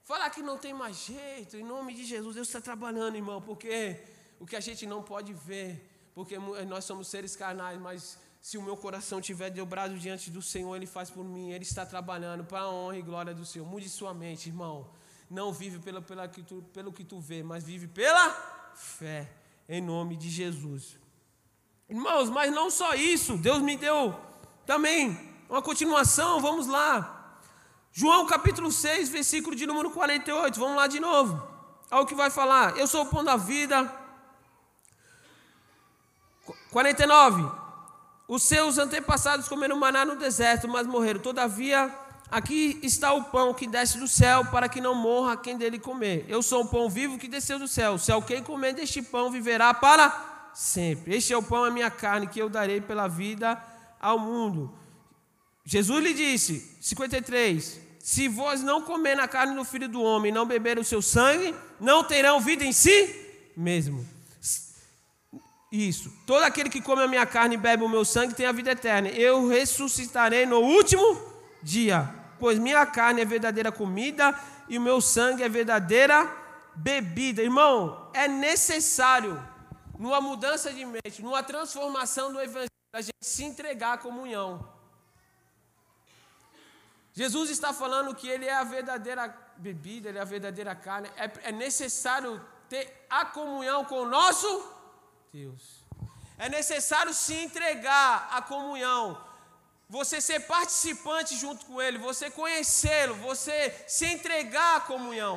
Falar que não tem mais jeito, em nome de Jesus. Deus está trabalhando, irmão, porque o que a gente não pode ver, porque nós somos seres carnais, mas se o meu coração estiver dobrado diante do Senhor, Ele faz por mim, Ele está trabalhando para a honra e glória do Senhor. Mude sua mente, irmão. Não vive pelo, pela que tu, pelo que tu vê, mas vive pela fé, em nome de Jesus. Irmãos, mas não só isso, Deus me deu também uma continuação, vamos lá. João capítulo 6, versículo de número 48, vamos lá de novo. Olha o que vai falar. Eu sou o pão da vida. 49. Os seus antepassados comeram maná no deserto, mas morreram. Todavia, aqui está o pão que desce do céu, para que não morra quem dele comer. Eu sou o pão vivo que desceu do céu. Se alguém comer deste pão, viverá para sempre. Este é o pão, a minha carne, que eu darei pela vida ao mundo. Jesus lhe disse, 53, se vós não comer na carne do Filho do Homem, não beber o seu sangue, não terão vida em si mesmo. Isso. Todo aquele que come a minha carne e bebe o meu sangue tem a vida eterna. Eu ressuscitarei no último dia, pois minha carne é verdadeira comida e o meu sangue é verdadeira bebida. Irmão, é necessário, numa mudança de mente, numa transformação do evangelho, a gente se entregar à comunhão. Jesus está falando que Ele é a verdadeira bebida, Ele é a verdadeira carne. É, é necessário ter a comunhão com o nosso Deus. É necessário se entregar à comunhão, você ser participante junto com Ele, você conhecê-lo, você se entregar à comunhão.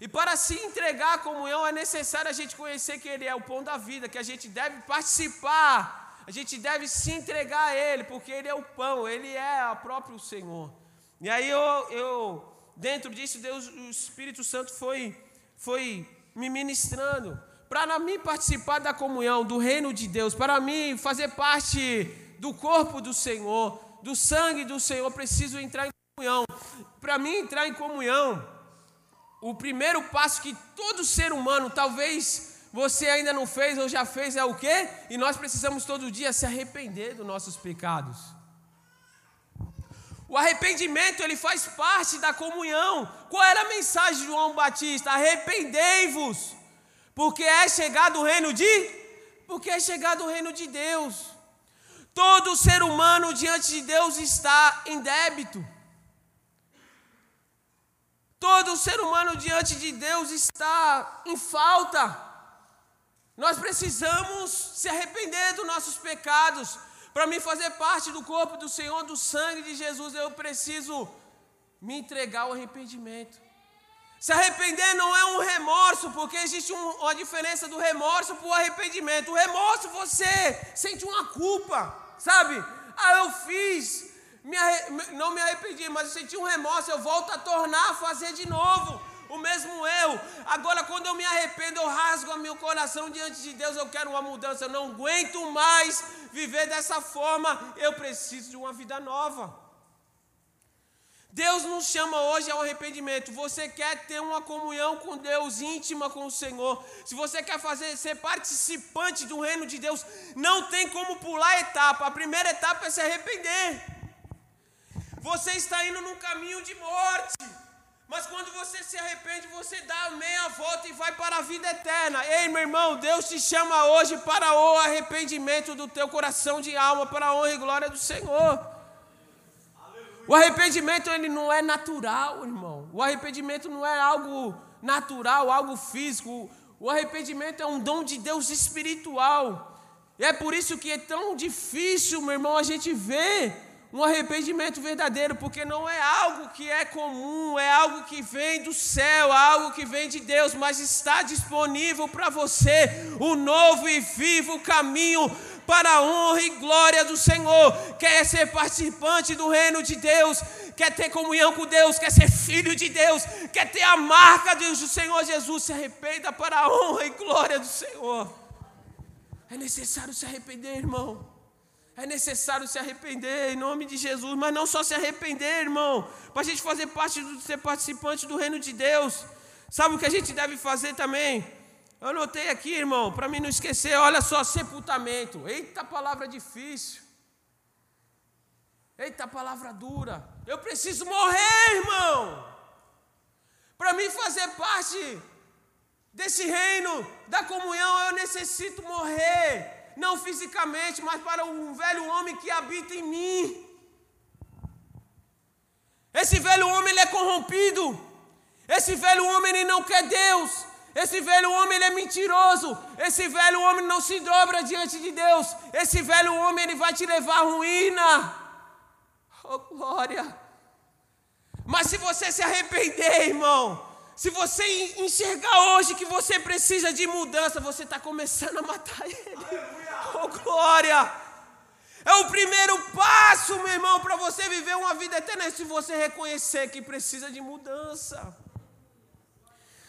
E para se entregar à comunhão é necessário a gente conhecer que Ele é o pão da vida, que a gente deve participar, a gente deve se entregar a Ele, porque Ele é o pão, Ele é o próprio Senhor. E aí eu, eu dentro disso, Deus, o Espírito Santo foi, foi me ministrando para mim participar da comunhão, do reino de Deus, para mim fazer parte do corpo do Senhor, do sangue do Senhor, preciso entrar em comunhão. Para mim entrar em comunhão, o primeiro passo que todo ser humano, talvez você ainda não fez ou já fez, é o quê? E nós precisamos todo dia se arrepender dos nossos pecados. O arrependimento ele faz parte da comunhão. Qual era a mensagem de João Batista? Arrependei-vos porque é chegado o reino de porque é chegado o reino de Deus. Todo ser humano diante de Deus está em débito. Todo ser humano diante de Deus está em falta. Nós precisamos se arrepender dos nossos pecados. Para mim fazer parte do corpo do Senhor, do sangue de Jesus, eu preciso me entregar ao arrependimento. Se arrepender não é um remorso, porque existe um, uma diferença do remorso para o arrependimento. O remorso você sente uma culpa, sabe? Ah, eu fiz, me não me arrependi, mas eu senti um remorso, eu volto a tornar a fazer de novo o mesmo eu. Agora, quando eu me arrependo, eu rasgo meu coração diante de Deus. Eu quero uma mudança. Eu não aguento mais viver dessa forma. Eu preciso de uma vida nova. Deus nos chama hoje ao arrependimento. Você quer ter uma comunhão com Deus íntima com o Senhor. Se você quer fazer ser participante do reino de Deus, não tem como pular a etapa. A primeira etapa é se arrepender. Você está indo num caminho de morte. Mas quando você se arrepende, você dá meia volta e vai para a vida eterna. Ei, meu irmão, Deus te chama hoje para o arrependimento do teu coração de alma, para a honra e glória do Senhor. O arrependimento ele não é natural, irmão. O arrependimento não é algo natural, algo físico. O arrependimento é um dom de Deus espiritual. E é por isso que é tão difícil, meu irmão, a gente ver um arrependimento verdadeiro, porque não é algo que é comum, é algo que vem do céu, algo que vem de Deus, mas está disponível para você o novo e vivo caminho para a honra e glória do Senhor. Quer ser participante do reino de Deus, quer ter comunhão com Deus, quer ser filho de Deus, quer ter a marca do Senhor Jesus, se arrependa para a honra e glória do Senhor. É necessário se arrepender, irmão. É necessário se arrepender em nome de Jesus, mas não só se arrepender, irmão, para a gente fazer parte do ser participante do reino de Deus. Sabe o que a gente deve fazer também? Eu anotei aqui, irmão, para mim não esquecer, olha só, sepultamento. Eita palavra difícil. Eita palavra dura. Eu preciso morrer, irmão. Para mim fazer parte desse reino da comunhão, eu necessito morrer não fisicamente, mas para um velho homem que habita em mim. Esse velho homem ele é corrompido. Esse velho homem ele não quer Deus. Esse velho homem ele é mentiroso. Esse velho homem não se dobra diante de Deus. Esse velho homem ele vai te levar à ruína. Oh glória! Mas se você se arrepender, irmão, se você enxergar hoje que você precisa de mudança, você está começando a matar ele. Oh, glória! É o primeiro passo, meu irmão, para você viver uma vida eterna. É se você reconhecer que precisa de mudança.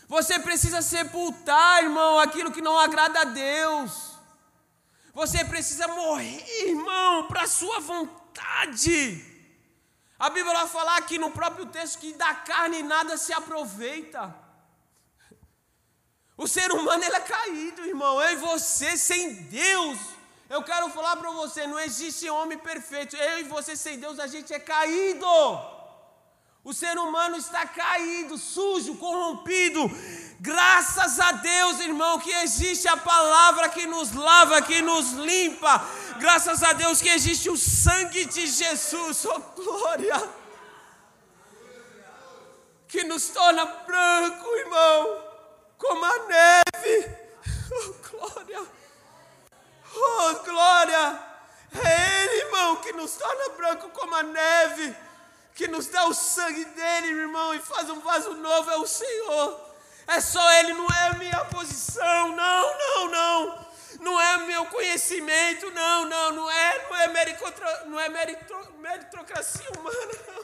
Você precisa sepultar, irmão, aquilo que não agrada a Deus. Você precisa morrer, irmão, para a sua vontade. A Bíblia vai falar aqui no próprio texto que da carne nada se aproveita. O ser humano ele é caído, irmão. Eu e você sem Deus. Eu quero falar para você, não existe homem perfeito. Eu e você sem Deus, a gente é caído. O ser humano está caído, sujo, corrompido. Graças a Deus, irmão, que existe a palavra que nos lava, que nos limpa. Graças a Deus que existe o sangue de Jesus, oh glória, que nos torna branco, irmão como a neve. Oh, glória! Oh, glória! É Ele, irmão, que nos torna branco como a neve, que nos dá o sangue dele, irmão, e faz um vaso novo, é o Senhor. É só Ele, não é a minha posição, não, não, não. Não é meu conhecimento, não, não, não é, não é, mericotro, não é merito, meritocracia humana, não.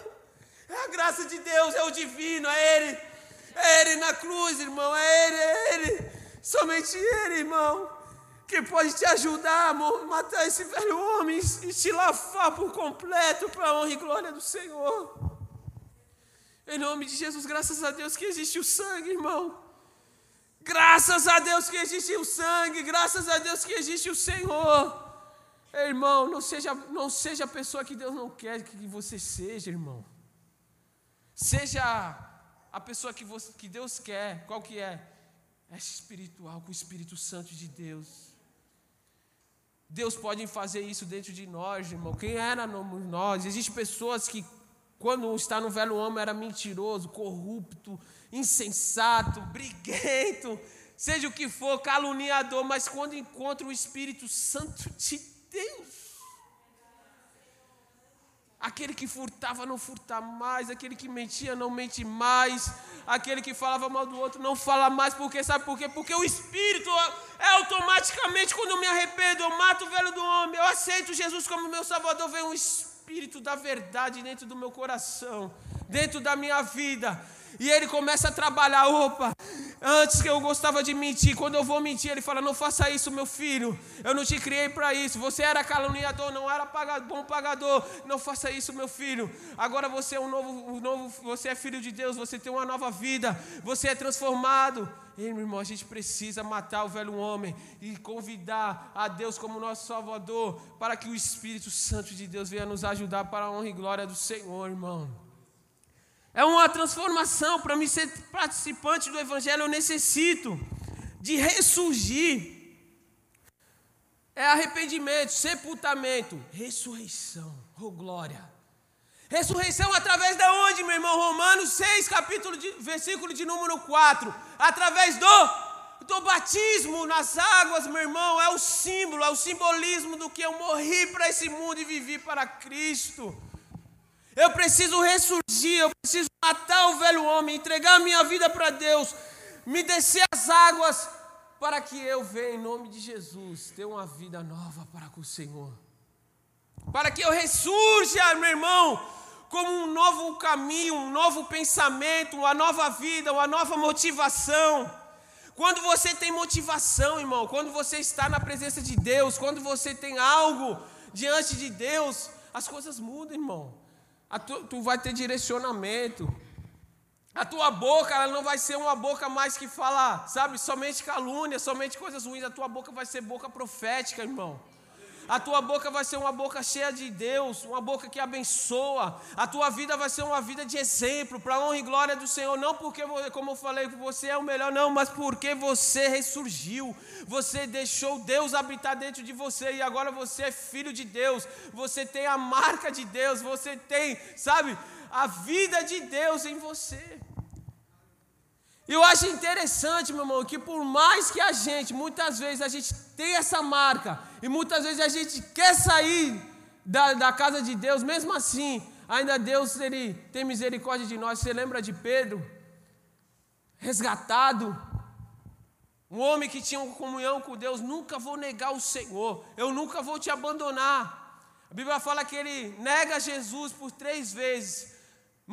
É a graça de Deus, é o divino, é Ele é Ele na cruz, irmão. É Ele, é Ele. Somente Ele, irmão. Que pode te ajudar a matar esse velho homem e te lavar por completo para a honra e glória do Senhor. Em nome de Jesus, graças a Deus que existe o sangue, irmão. Graças a Deus que existe o sangue, graças a Deus que existe o Senhor. Irmão, não seja, não seja a pessoa que Deus não quer que você seja, irmão. Seja a pessoa que, você, que Deus quer, qual que é? É espiritual, com o Espírito Santo de Deus. Deus pode fazer isso dentro de nós, irmão. Quem era nós? Existem pessoas que, quando está no velho homem, era mentiroso, corrupto, insensato, briguento, seja o que for, caluniador, mas quando encontra o Espírito Santo de Deus, Aquele que furtava não furta mais, aquele que mentia não mente mais, aquele que falava mal do outro não fala mais, porque sabe por quê? Porque o Espírito é automaticamente quando eu me arrependo, eu mato o velho do homem, eu aceito Jesus como meu Salvador, vem um Espírito da verdade dentro do meu coração, dentro da minha vida. E ele começa a trabalhar. Opa, antes que eu gostava de mentir, quando eu vou mentir, ele fala: Não faça isso, meu filho. Eu não te criei para isso. Você era caluniador, não era bom pagador. Não faça isso, meu filho. Agora você é um novo, um novo, você é filho de Deus. Você tem uma nova vida. Você é transformado. Ei, meu irmão, a gente precisa matar o velho homem e convidar a Deus como nosso Salvador para que o Espírito Santo de Deus venha nos ajudar para a honra e glória do Senhor, irmão. É uma transformação. Para mim ser participante do Evangelho, eu necessito de ressurgir. É arrependimento, sepultamento, ressurreição. Oh, glória. Ressurreição através de onde, meu irmão? Romanos 6, capítulo de, versículo de número 4. Através do teu batismo nas águas, meu irmão, é o símbolo, é o simbolismo do que eu morri para esse mundo e vivi para Cristo. Eu preciso ressurgir, eu preciso matar o velho homem, entregar a minha vida para Deus, me descer as águas, para que eu venha, em nome de Jesus, ter uma vida nova para com o Senhor. Para que eu ressurja, meu irmão, como um novo caminho, um novo pensamento, uma nova vida, uma nova motivação. Quando você tem motivação, irmão, quando você está na presença de Deus, quando você tem algo diante de Deus, as coisas mudam, irmão tu, tu vai ter direcionamento. A tua boca ela não vai ser uma boca mais que fala, sabe, somente calúnia, somente coisas ruins. A tua boca vai ser boca profética, irmão. A tua boca vai ser uma boca cheia de Deus, uma boca que abençoa. A tua vida vai ser uma vida de exemplo para honra e glória do Senhor. Não porque, como eu falei, você é o melhor, não, mas porque você ressurgiu. Você deixou Deus habitar dentro de você e agora você é filho de Deus. Você tem a marca de Deus. Você tem, sabe, a vida de Deus em você. Eu acho interessante, meu irmão, que por mais que a gente, muitas vezes, a gente tem essa marca, e muitas vezes a gente quer sair da, da casa de Deus, mesmo assim, ainda Deus ele tem misericórdia de nós. Você lembra de Pedro? Resgatado, um homem que tinha uma comunhão com Deus, nunca vou negar o Senhor, eu nunca vou te abandonar. A Bíblia fala que ele nega Jesus por três vezes.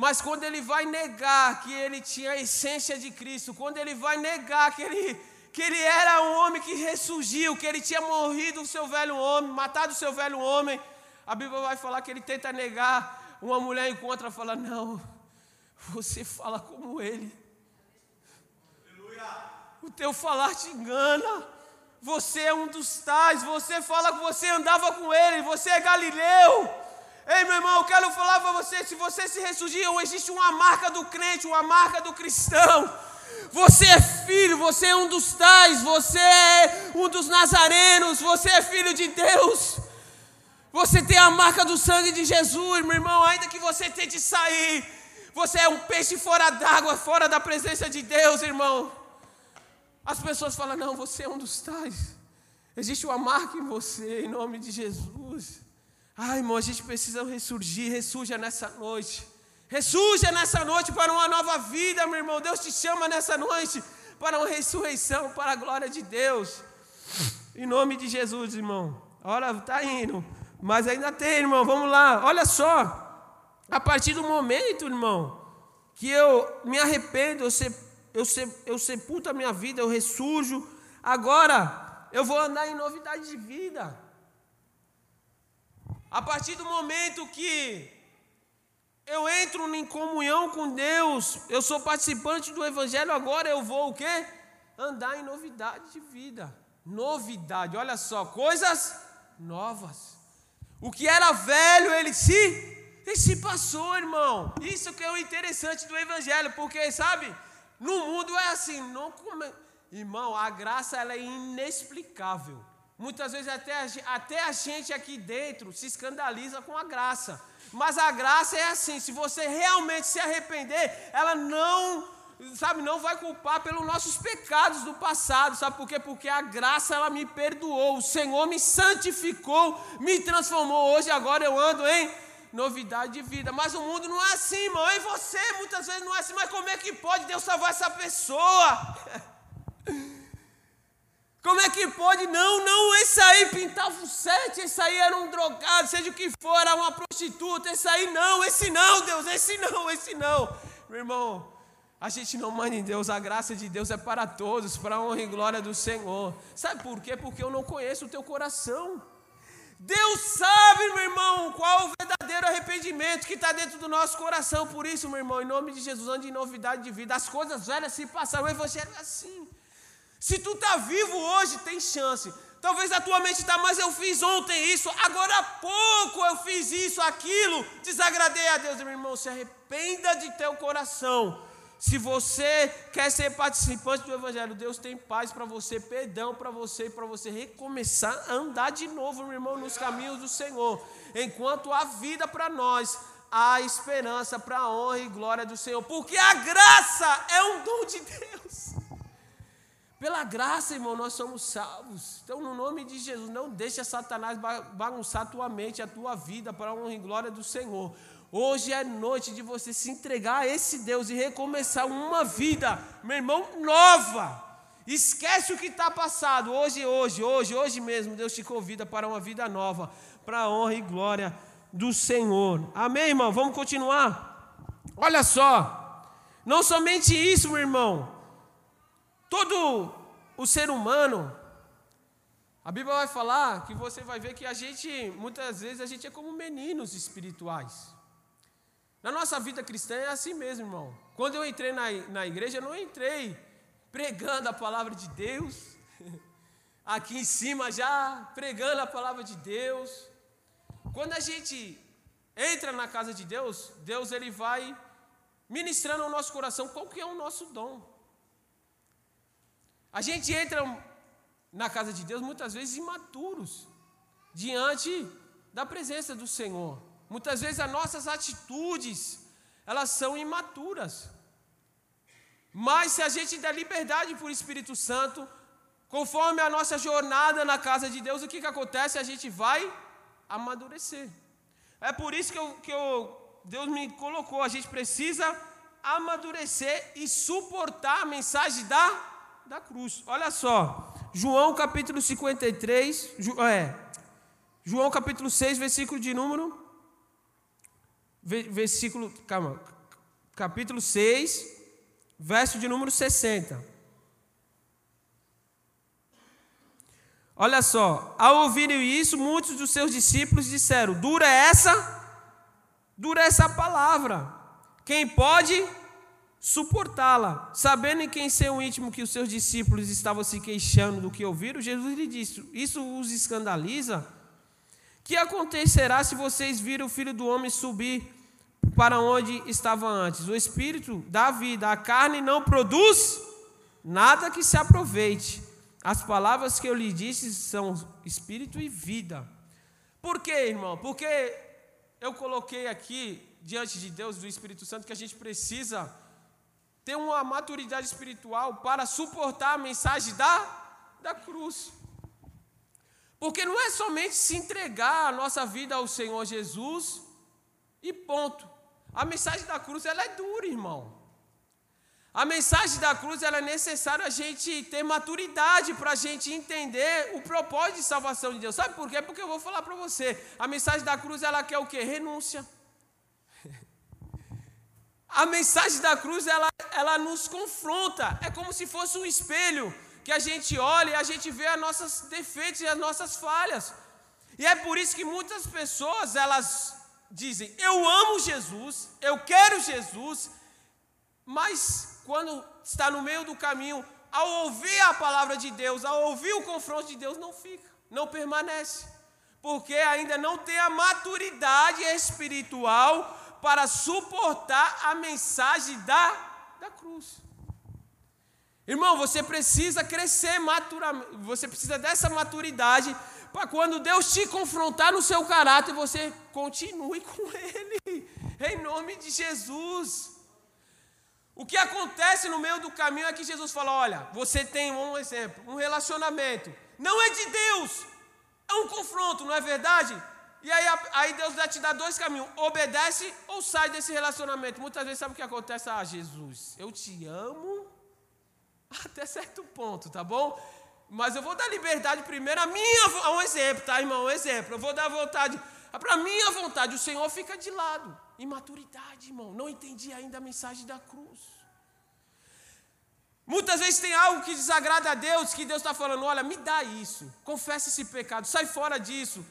Mas quando ele vai negar que ele tinha a essência de Cristo, quando ele vai negar que ele, que ele era um homem que ressurgiu, que ele tinha morrido o seu velho homem, matado o seu velho homem, a Bíblia vai falar que ele tenta negar, uma mulher encontra e fala: Não, você fala como ele. O teu falar te engana. Você é um dos tais, você fala que você andava com ele, você é Galileu. Ei, meu irmão, eu quero falar para você: se você se ressurgiu, existe uma marca do crente, uma marca do cristão. Você é filho, você é um dos tais, você é um dos nazarenos, você é filho de Deus. Você tem a marca do sangue de Jesus, meu irmão, ainda que você tente sair, você é um peixe fora d'água, fora da presença de Deus, irmão. As pessoas falam: não, você é um dos tais. Existe uma marca em você, em nome de Jesus. Ai, irmão, a gente precisa ressurgir, ressurja nessa noite. Ressurja nessa noite para uma nova vida, meu irmão. Deus te chama nessa noite para uma ressurreição, para a glória de Deus. Em nome de Jesus, irmão. Olha, está indo. Mas ainda tem, irmão. Vamos lá. Olha só. A partir do momento, irmão, que eu me arrependo, eu, eu, eu sepulto a minha vida, eu ressurjo. Agora, eu vou andar em novidade de vida. A partir do momento que eu entro em comunhão com Deus, eu sou participante do Evangelho, agora eu vou o quê? Andar em novidade de vida. Novidade, olha só, coisas novas. O que era velho, ele se, ele se passou, irmão. Isso que é o interessante do Evangelho, porque, sabe, no mundo é assim, não come... irmão, a graça ela é inexplicável. Muitas vezes até a, até a gente aqui dentro se escandaliza com a graça. Mas a graça é assim, se você realmente se arrepender, ela não, sabe, não vai culpar pelos nossos pecados do passado, sabe por quê? Porque a graça ela me perdoou, o Senhor me santificou, me transformou. Hoje agora eu ando em novidade de vida. Mas o mundo não é assim, irmão. E você muitas vezes não é assim, mas como é que pode Deus salvar essa pessoa? Como é que pode? Não, não, esse aí pintava o sete, esse aí era um drogado, seja o que for, era uma prostituta, esse aí não, esse não, Deus, esse não, esse não. Meu irmão, a gente não manda em Deus, a graça de Deus é para todos, para a honra e glória do Senhor. Sabe por quê? Porque eu não conheço o teu coração. Deus sabe, meu irmão, qual o verdadeiro arrependimento que está dentro do nosso coração. Por isso, meu irmão, em nome de Jesus, ande em novidade de vida. As coisas velhas se passaram, o Evangelho é assim. Se tu está vivo hoje, tem chance. Talvez a tua mente está, mas eu fiz ontem isso, agora há pouco eu fiz isso, aquilo, desagradei a Deus. Meu irmão, se arrependa de teu coração. Se você quer ser participante do Evangelho, Deus tem paz para você, perdão para você, para você recomeçar a andar de novo, meu irmão, nos caminhos do Senhor. Enquanto há vida para nós, há esperança para a honra e glória do Senhor, porque a graça é um dom de Deus. Pela graça, irmão, nós somos salvos. Então, no nome de Jesus, não deixe Satanás bagunçar a tua mente, a tua vida, para a honra e glória do Senhor. Hoje é noite de você se entregar a esse Deus e recomeçar uma vida, meu irmão, nova. Esquece o que está passado. Hoje, hoje, hoje, hoje mesmo, Deus te convida para uma vida nova, para a honra e glória do Senhor. Amém, irmão? Vamos continuar? Olha só. Não somente isso, meu irmão. Todo o ser humano, a Bíblia vai falar que você vai ver que a gente, muitas vezes, a gente é como meninos espirituais. Na nossa vida cristã é assim mesmo, irmão. Quando eu entrei na, na igreja, eu não entrei pregando a palavra de Deus, aqui em cima já pregando a palavra de Deus. Quando a gente entra na casa de Deus, Deus ele vai ministrando ao nosso coração qual que é o nosso dom. A gente entra na casa de Deus muitas vezes imaturos diante da presença do Senhor. Muitas vezes as nossas atitudes, elas são imaturas. Mas se a gente der liberdade o Espírito Santo, conforme a nossa jornada na casa de Deus, o que, que acontece? A gente vai amadurecer. É por isso que, eu, que eu, Deus me colocou, a gente precisa amadurecer e suportar a mensagem da, da cruz. Olha só, João capítulo 53, é, João capítulo 6, versículo de número versículo, calma, capítulo 6, verso de número 60. Olha só, ao ouvirem isso, muitos dos seus discípulos disseram: Dura essa, dura essa palavra. Quem pode suportá-la? Sabendo em quem seu íntimo que os seus discípulos estavam se queixando do que ouviram, Jesus lhe disse: Isso os escandaliza? Que acontecerá se vocês viram o filho do homem subir para onde estava antes. O espírito dá vida, a carne não produz nada que se aproveite. As palavras que eu lhe disse são espírito e vida. Por quê, irmão? Porque eu coloquei aqui diante de Deus, do Espírito Santo, que a gente precisa ter uma maturidade espiritual para suportar a mensagem da, da cruz. Porque não é somente se entregar a nossa vida ao Senhor Jesus e ponto. A mensagem da cruz ela é dura, irmão. A mensagem da cruz ela é necessária a gente ter maturidade para a gente entender o propósito de salvação de Deus. Sabe por quê? Porque eu vou falar para você. A mensagem da cruz ela quer o quê? Renúncia. A mensagem da cruz ela, ela nos confronta. É como se fosse um espelho que a gente olha e a gente vê os nossos defeitos e as nossas falhas. E é por isso que muitas pessoas elas dizem: Eu amo Jesus, eu quero Jesus, mas quando está no meio do caminho, ao ouvir a palavra de Deus, ao ouvir o confronto de Deus, não fica, não permanece, porque ainda não tem a maturidade espiritual para suportar a mensagem da, da cruz. Irmão, você precisa crescer maturamente, você precisa dessa maturidade para quando Deus te confrontar no seu caráter, você continue com Ele, em nome de Jesus. O que acontece no meio do caminho é que Jesus fala: olha, você tem um exemplo, um relacionamento, não é de Deus, é um confronto, não é verdade? E aí, aí Deus vai te dar dois caminhos: obedece ou sai desse relacionamento. Muitas vezes sabe o que acontece? Ah, Jesus, eu te amo até certo ponto, tá bom? Mas eu vou dar liberdade primeiro a minha, um exemplo, tá, irmão? Um exemplo. Eu vou dar vontade, para a minha vontade, o Senhor fica de lado. Imaturidade, irmão. Não entendi ainda a mensagem da cruz. Muitas vezes tem algo que desagrada a Deus, que Deus está falando: olha, me dá isso, confessa esse pecado, sai fora disso,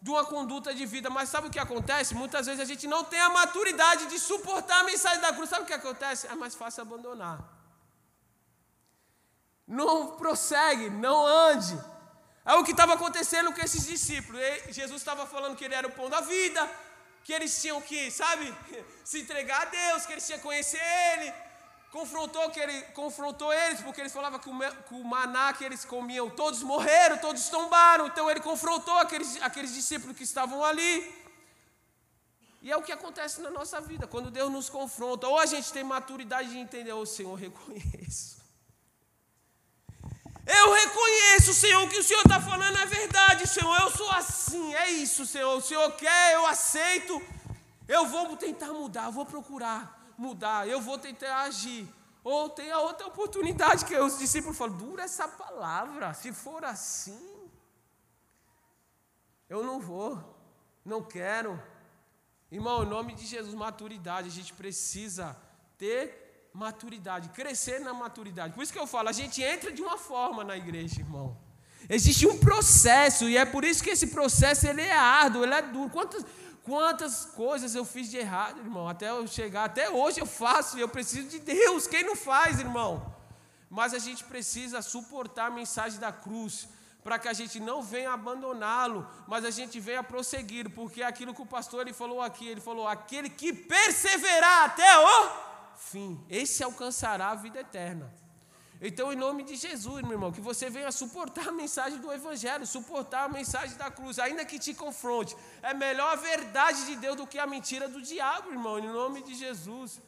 de uma conduta de vida. Mas sabe o que acontece? Muitas vezes a gente não tem a maturidade de suportar a mensagem da cruz. Sabe o que acontece? É mais fácil abandonar não prossegue, não ande. É o que estava acontecendo com esses discípulos. Jesus estava falando que ele era o pão da vida, que eles tinham que, sabe, se entregar a Deus, que eles tinham que conhecer Ele. Confrontou, que ele, confrontou eles, porque eles falavam que o, que o maná que eles comiam, todos morreram, todos tombaram. Então ele confrontou aqueles, aqueles discípulos que estavam ali. E é o que acontece na nossa vida, quando Deus nos confronta. Ou a gente tem maturidade de entender, ô oh, Senhor, reconheço isso, Senhor, o que o Senhor está falando é verdade, Senhor. Eu sou assim, é isso, Senhor. O Senhor quer, eu aceito. Eu vou tentar mudar, eu vou procurar mudar, eu vou tentar agir. Ou tem a outra oportunidade que os discípulos falam: dura essa palavra, se for assim, eu não vou, não quero. Irmão, em nome de Jesus, maturidade, a gente precisa ter maturidade, crescer na maturidade. Por isso que eu falo, a gente entra de uma forma na igreja, irmão. Existe um processo e é por isso que esse processo ele é árduo, ele é duro. Quantas, quantas coisas eu fiz de errado, irmão, até eu chegar, até hoje eu faço eu preciso de Deus. Quem não faz, irmão? Mas a gente precisa suportar a mensagem da cruz para que a gente não venha abandoná-lo, mas a gente venha prosseguir, porque é aquilo que o pastor ele falou aqui, ele falou: aquele que perseverar até o fim, esse alcançará a vida eterna. Então, em nome de Jesus, meu irmão, que você venha suportar a mensagem do Evangelho, suportar a mensagem da cruz, ainda que te confronte. É melhor a verdade de Deus do que a mentira do diabo, irmão, em nome de Jesus.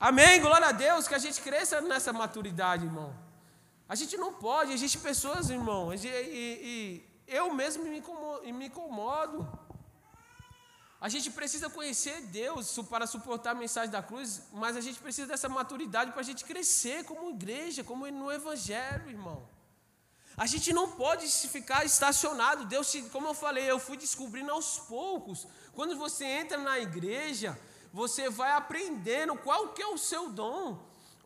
Amém, glória a Deus, que a gente cresça nessa maturidade, irmão. A gente não pode, existem pessoas, irmão, e, e, e eu mesmo me incomodo, me incomodo. A gente precisa conhecer Deus para suportar a mensagem da cruz, mas a gente precisa dessa maturidade para a gente crescer como igreja, como no Evangelho, irmão. A gente não pode ficar estacionado. Deus, como eu falei, eu fui descobrindo aos poucos. Quando você entra na igreja, você vai aprendendo qual que é o seu dom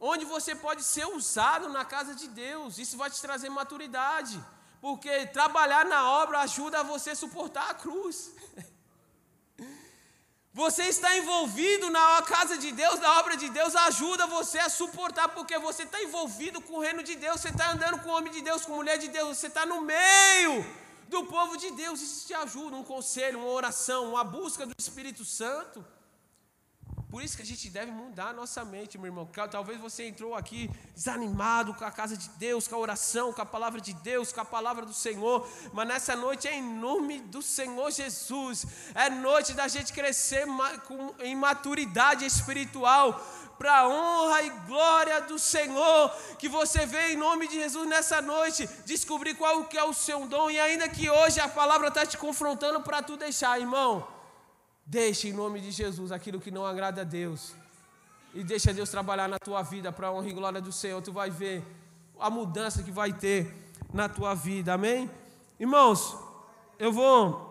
onde você pode ser usado na casa de Deus. Isso vai te trazer maturidade, porque trabalhar na obra ajuda a você suportar a cruz. Você está envolvido na casa de Deus, na obra de Deus, ajuda você a suportar, porque você está envolvido com o reino de Deus, você está andando com o homem de Deus, com a mulher de Deus, você está no meio do povo de Deus. Isso te ajuda, um conselho, uma oração, uma busca do Espírito Santo. Por isso que a gente deve mudar a nossa mente, meu irmão. Talvez você entrou aqui desanimado com a casa de Deus, com a oração, com a palavra de Deus, com a palavra do Senhor. Mas nessa noite em nome do Senhor Jesus. É noite da gente crescer em maturidade espiritual para a honra e glória do Senhor, que você vê em nome de Jesus nessa noite, descobrir qual que é o seu dom, e ainda que hoje a palavra está te confrontando para tu deixar, irmão, Deixe em nome de Jesus aquilo que não agrada a Deus. E deixa Deus trabalhar na tua vida para a honra e glória do Senhor. Tu vai ver a mudança que vai ter na tua vida. Amém? Irmãos, eu vou.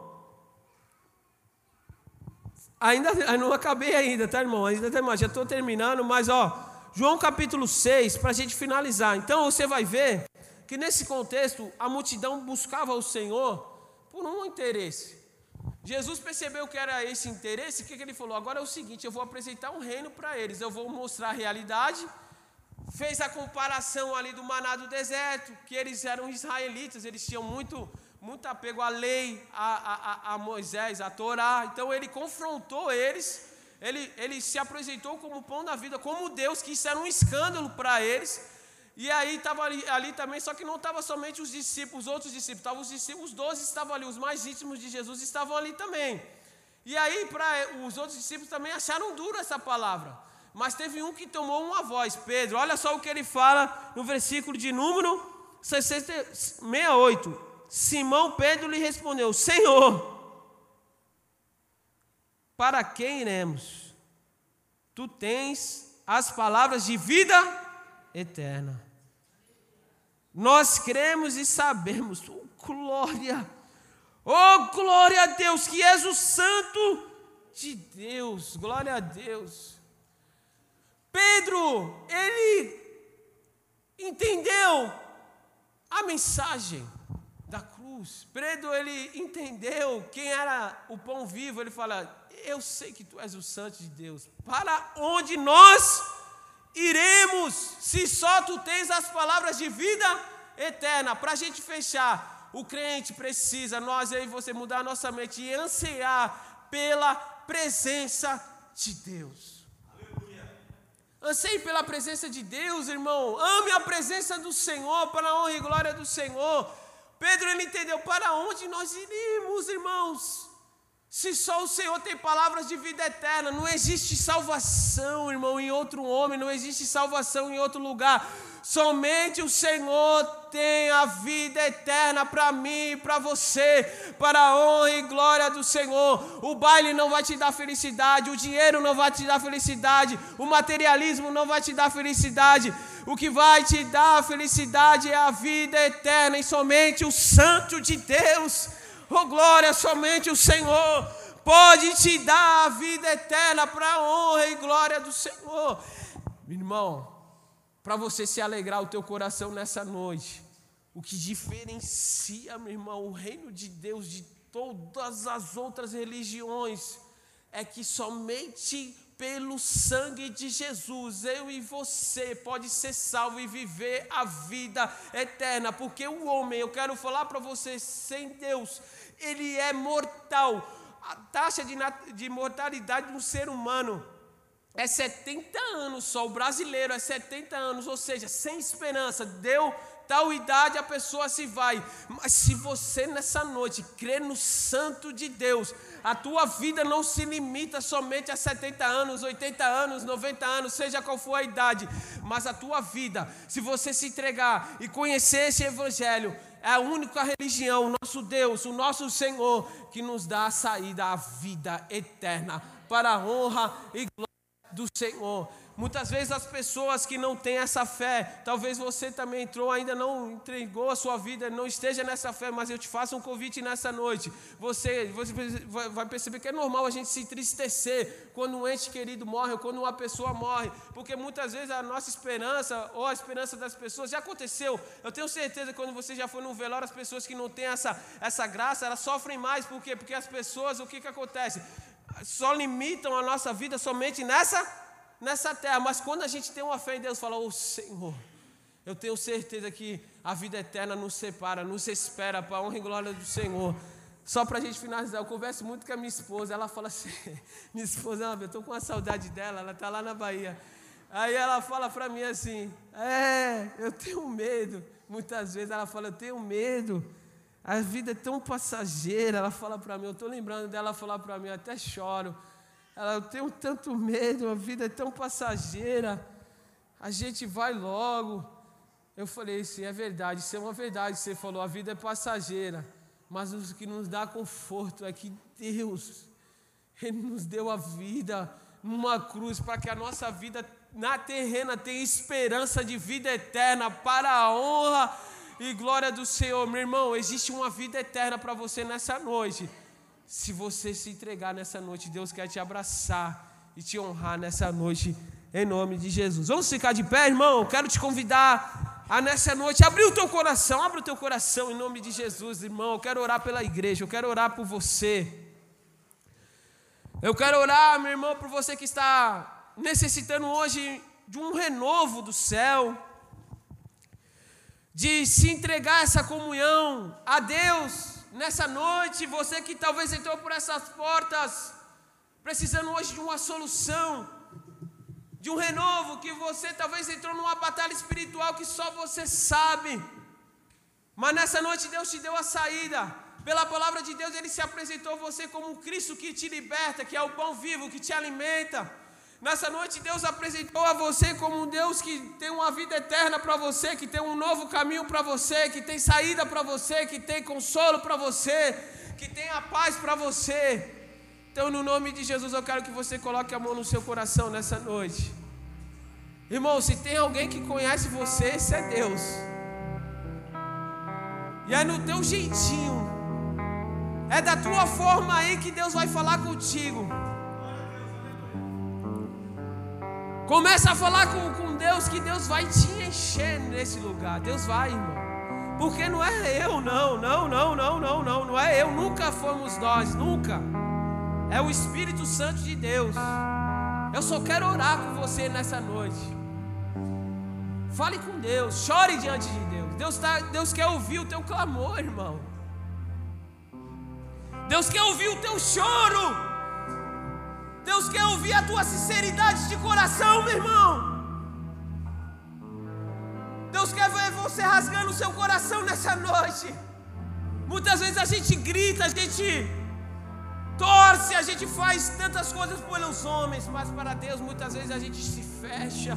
Ainda não acabei ainda, tá, irmão? Ainda tem mais. Já estou terminando, mas ó, João capítulo 6, para a gente finalizar. Então você vai ver que nesse contexto a multidão buscava o Senhor por um interesse. Jesus percebeu que era esse interesse, o que, que ele falou? Agora é o seguinte: eu vou apresentar um reino para eles, eu vou mostrar a realidade. Fez a comparação ali do maná do deserto, que eles eram israelitas, eles tinham muito, muito apego à lei, a, a, a Moisés, a Torá. Então ele confrontou eles, ele, ele se apresentou como pão da vida, como Deus, que isso era um escândalo para eles. E aí estava ali, ali, também, só que não estava somente os discípulos, os outros discípulos, estavam os discípulos, os doze estavam ali, os mais íntimos de Jesus estavam ali também. E aí, para os outros discípulos também acharam duro essa palavra. Mas teve um que tomou uma voz, Pedro. Olha só o que ele fala no versículo de número 68. Simão Pedro lhe respondeu: Senhor, para quem iremos? Tu tens as palavras de vida eterna. Nós cremos e sabemos, oh glória, oh glória a Deus, que és o Santo de Deus, glória a Deus. Pedro, ele entendeu a mensagem da cruz. Pedro, ele entendeu quem era o pão vivo. Ele fala: Eu sei que tu és o Santo de Deus. Para onde nós iremos se só tu tens as palavras de vida eterna? Para a gente fechar, o crente precisa, nós aí você mudar a nossa mente e ansiar pela presença de Deus. Anseie pela presença de Deus, irmão. Ame a presença do Senhor, para a honra e glória do Senhor. Pedro ele entendeu para onde nós iríamos, irmãos. Se só o Senhor tem palavras de vida eterna, não existe salvação, irmão, em outro homem, não existe salvação em outro lugar. Somente o Senhor tem a vida eterna para mim e para você, para a honra e glória do Senhor. O baile não vai te dar felicidade, o dinheiro não vai te dar felicidade, o materialismo não vai te dar felicidade. O que vai te dar felicidade é a vida eterna e somente o Santo de Deus. Oh glória, somente o Senhor pode te dar a vida eterna para a honra e glória do Senhor. Meu irmão, para você se alegrar o teu coração nessa noite. O que diferencia, meu irmão, o reino de Deus de todas as outras religiões é que somente pelo sangue de Jesus, eu e você pode ser salvo e viver a vida eterna, porque o homem, eu quero falar para você, sem Deus, ele é mortal. A taxa de, de mortalidade de um ser humano é 70 anos só, o brasileiro é 70 anos, ou seja, sem esperança, deu tal idade a pessoa se vai. Mas se você nessa noite crer no Santo de Deus, a tua vida não se limita somente a 70 anos, 80 anos, 90 anos, seja qual for a idade, mas a tua vida, se você se entregar e conhecer esse Evangelho, é a única religião, o nosso Deus, o nosso Senhor, que nos dá a saída à vida eterna, para a honra e glória do Senhor. Muitas vezes as pessoas que não têm essa fé, talvez você também entrou, ainda não entregou a sua vida, não esteja nessa fé, mas eu te faço um convite nessa noite. Você, você vai perceber que é normal a gente se entristecer quando um ente querido morre ou quando uma pessoa morre, porque muitas vezes a nossa esperança ou a esperança das pessoas já aconteceu. Eu tenho certeza que quando você já foi no velório, as pessoas que não têm essa, essa graça, elas sofrem mais, por quê? Porque as pessoas, o que, que acontece? Só limitam a nossa vida somente nessa nessa terra, mas quando a gente tem uma fé em Deus, fala: "Ô oh, Senhor, eu tenho certeza que a vida eterna nos separa, nos espera para a honra e glória do Senhor". Só para a gente finalizar, eu converso muito com a minha esposa. Ela fala assim: minha esposa, eu estou com uma saudade dela, ela está lá na Bahia. Aí ela fala para mim assim: é, eu tenho medo. Muitas vezes ela fala: eu tenho medo. A vida é tão passageira. Ela fala para mim, eu estou lembrando dela falar para mim, eu até choro. Ela, eu tenho tanto medo, a vida é tão passageira, a gente vai logo. Eu falei, sim, é verdade, isso é uma verdade. Você falou, a vida é passageira, mas o que nos dá conforto é que Deus, Ele nos deu a vida numa cruz para que a nossa vida na terrena tenha esperança de vida eterna para a honra e glória do Senhor. Meu irmão, existe uma vida eterna para você nessa noite. Se você se entregar nessa noite, Deus quer te abraçar e te honrar nessa noite, em nome de Jesus. Vamos ficar de pé, irmão? Quero te convidar a nessa noite abrir o teu coração, abre o teu coração em nome de Jesus, irmão. Eu quero orar pela igreja, eu quero orar por você. Eu quero orar, meu irmão, por você que está necessitando hoje de um renovo do céu, de se entregar essa comunhão a Deus nessa noite, você que talvez entrou por essas portas, precisando hoje de uma solução, de um renovo, que você talvez entrou numa batalha espiritual que só você sabe, mas nessa noite Deus te deu a saída. Pela palavra de Deus, Ele se apresentou você como um Cristo que te liberta, que é o pão vivo, que te alimenta Nessa noite, Deus apresentou a você como um Deus que tem uma vida eterna para você, que tem um novo caminho para você, que tem saída para você, que tem consolo para você, que tem a paz para você. Então, no nome de Jesus, eu quero que você coloque a mão no seu coração nessa noite. Irmão, se tem alguém que conhece você, esse é Deus. E é no teu jeitinho, é da tua forma aí que Deus vai falar contigo. Começa a falar com, com Deus que Deus vai te encher nesse lugar. Deus vai, irmão. Porque não é eu, não, não, não, não, não, não, não é eu, nunca fomos nós, nunca. É o Espírito Santo de Deus. Eu só quero orar com você nessa noite. Fale com Deus, chore diante de Deus. Deus, tá, Deus quer ouvir o teu clamor, irmão. Deus quer ouvir o teu choro. Deus quer ouvir a tua sinceridade de coração, meu irmão. Deus quer ver você rasgando o seu coração nessa noite. Muitas vezes a gente grita, a gente torce, a gente faz tantas coisas pelos homens, mas para Deus muitas vezes a gente se fecha.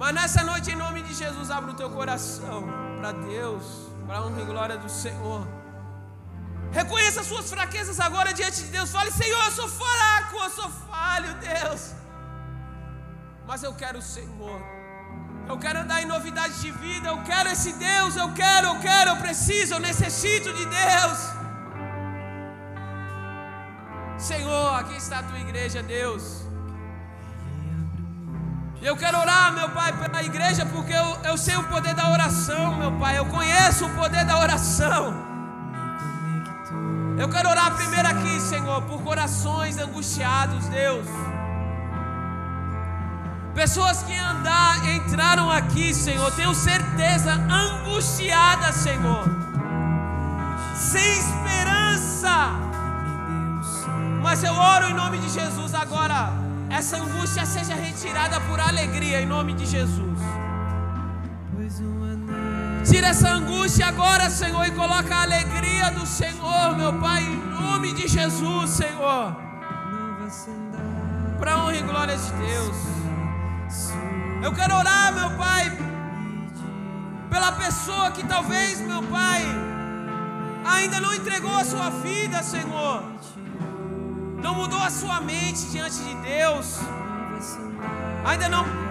Mas nessa noite, em nome de Jesus, abra o teu coração para Deus, para a honra e glória do Senhor. Reconheça suas fraquezas agora diante de Deus. Fale, Senhor, eu sou fraco, eu sou falho, Deus. Mas eu quero o Senhor. Eu quero andar em novidade de vida. Eu quero esse Deus. Eu quero, eu quero, eu preciso, eu necessito de Deus. Senhor, aqui está a tua igreja, Deus. Eu quero orar, meu Pai, pela igreja, porque eu, eu sei o poder da oração, meu Pai. Eu conheço o poder da oração. Eu quero orar primeiro aqui, Senhor, por corações angustiados, Deus. Pessoas que andar, entraram aqui, Senhor, tenho certeza, angustiadas, Senhor, sem esperança. Mas eu oro em nome de Jesus agora, essa angústia seja retirada por alegria em nome de Jesus. Tira essa angústia agora, Senhor, e coloca a alegria do Senhor, meu Pai, em nome de Jesus, Senhor. Para honra e glória de Deus. Eu quero orar, meu Pai, pela pessoa que talvez, meu Pai, ainda não entregou a sua vida, Senhor. Não mudou a sua mente diante de Deus. Ainda não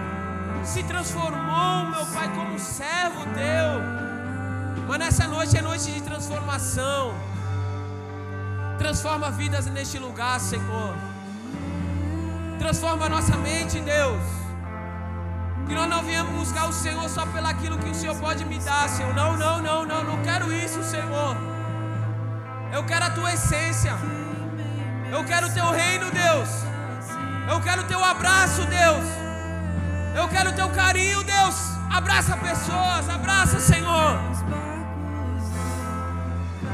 se transformou, meu Pai, como servo teu. Mas nessa noite é noite de transformação. Transforma vidas neste lugar, Senhor. Transforma nossa mente, Deus. Que nós não viemos buscar o Senhor só pelo aquilo que o Senhor pode me dar, Senhor. Não, não, não, não, não quero isso, Senhor. Eu quero a tua essência. Eu quero o teu reino, Deus. Eu quero o teu abraço, Deus. Eu quero o teu carinho, Deus. Abraça pessoas, abraça, Senhor.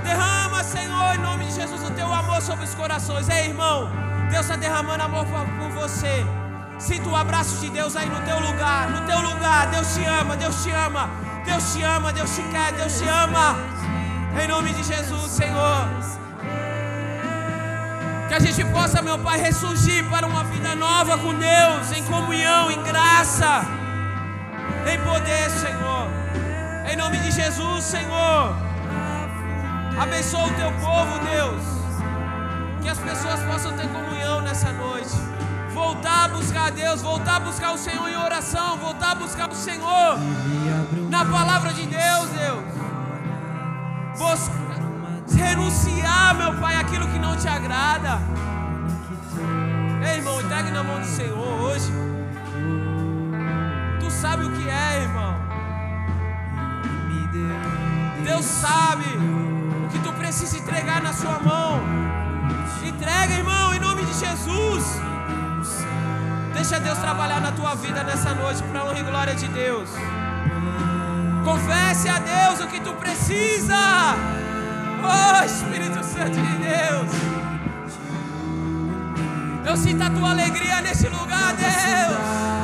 Derrama, Senhor, em nome de Jesus, o teu amor sobre os corações. Ei, irmão, Deus está derramando amor por você. Sinta o abraço de Deus aí no teu lugar, no teu lugar. Deus te ama, Deus te ama, Deus te ama, Deus te quer, Deus te ama. Em nome de Jesus, Senhor. Que a gente possa, meu Pai, ressurgir para uma vida nova com Deus, em comunhão, em graça, em poder, Senhor. Em nome de Jesus, Senhor. Abençoa o teu povo, Deus. Que as pessoas possam ter comunhão nessa noite. Voltar a buscar a Deus, voltar a buscar o Senhor em oração, voltar a buscar o Senhor na palavra de Deus, Deus. Buscar renunciar, meu Pai, aquilo que não te agrada. Ei, irmão, entregue na mão do Senhor hoje. Tu sabe o que é, irmão. Deus sabe o que tu precisa entregar na sua mão. Entrega, irmão, em nome de Jesus. Deixa Deus trabalhar na tua vida nessa noite, para honra e glória de Deus. Confesse a Deus o que tu precisa. Oh, Espírito Santo de Deus. Eu sinto a tua alegria nesse lugar, Deus.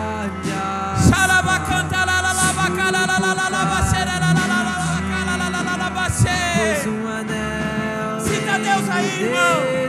Sinta Deus aí, irmão.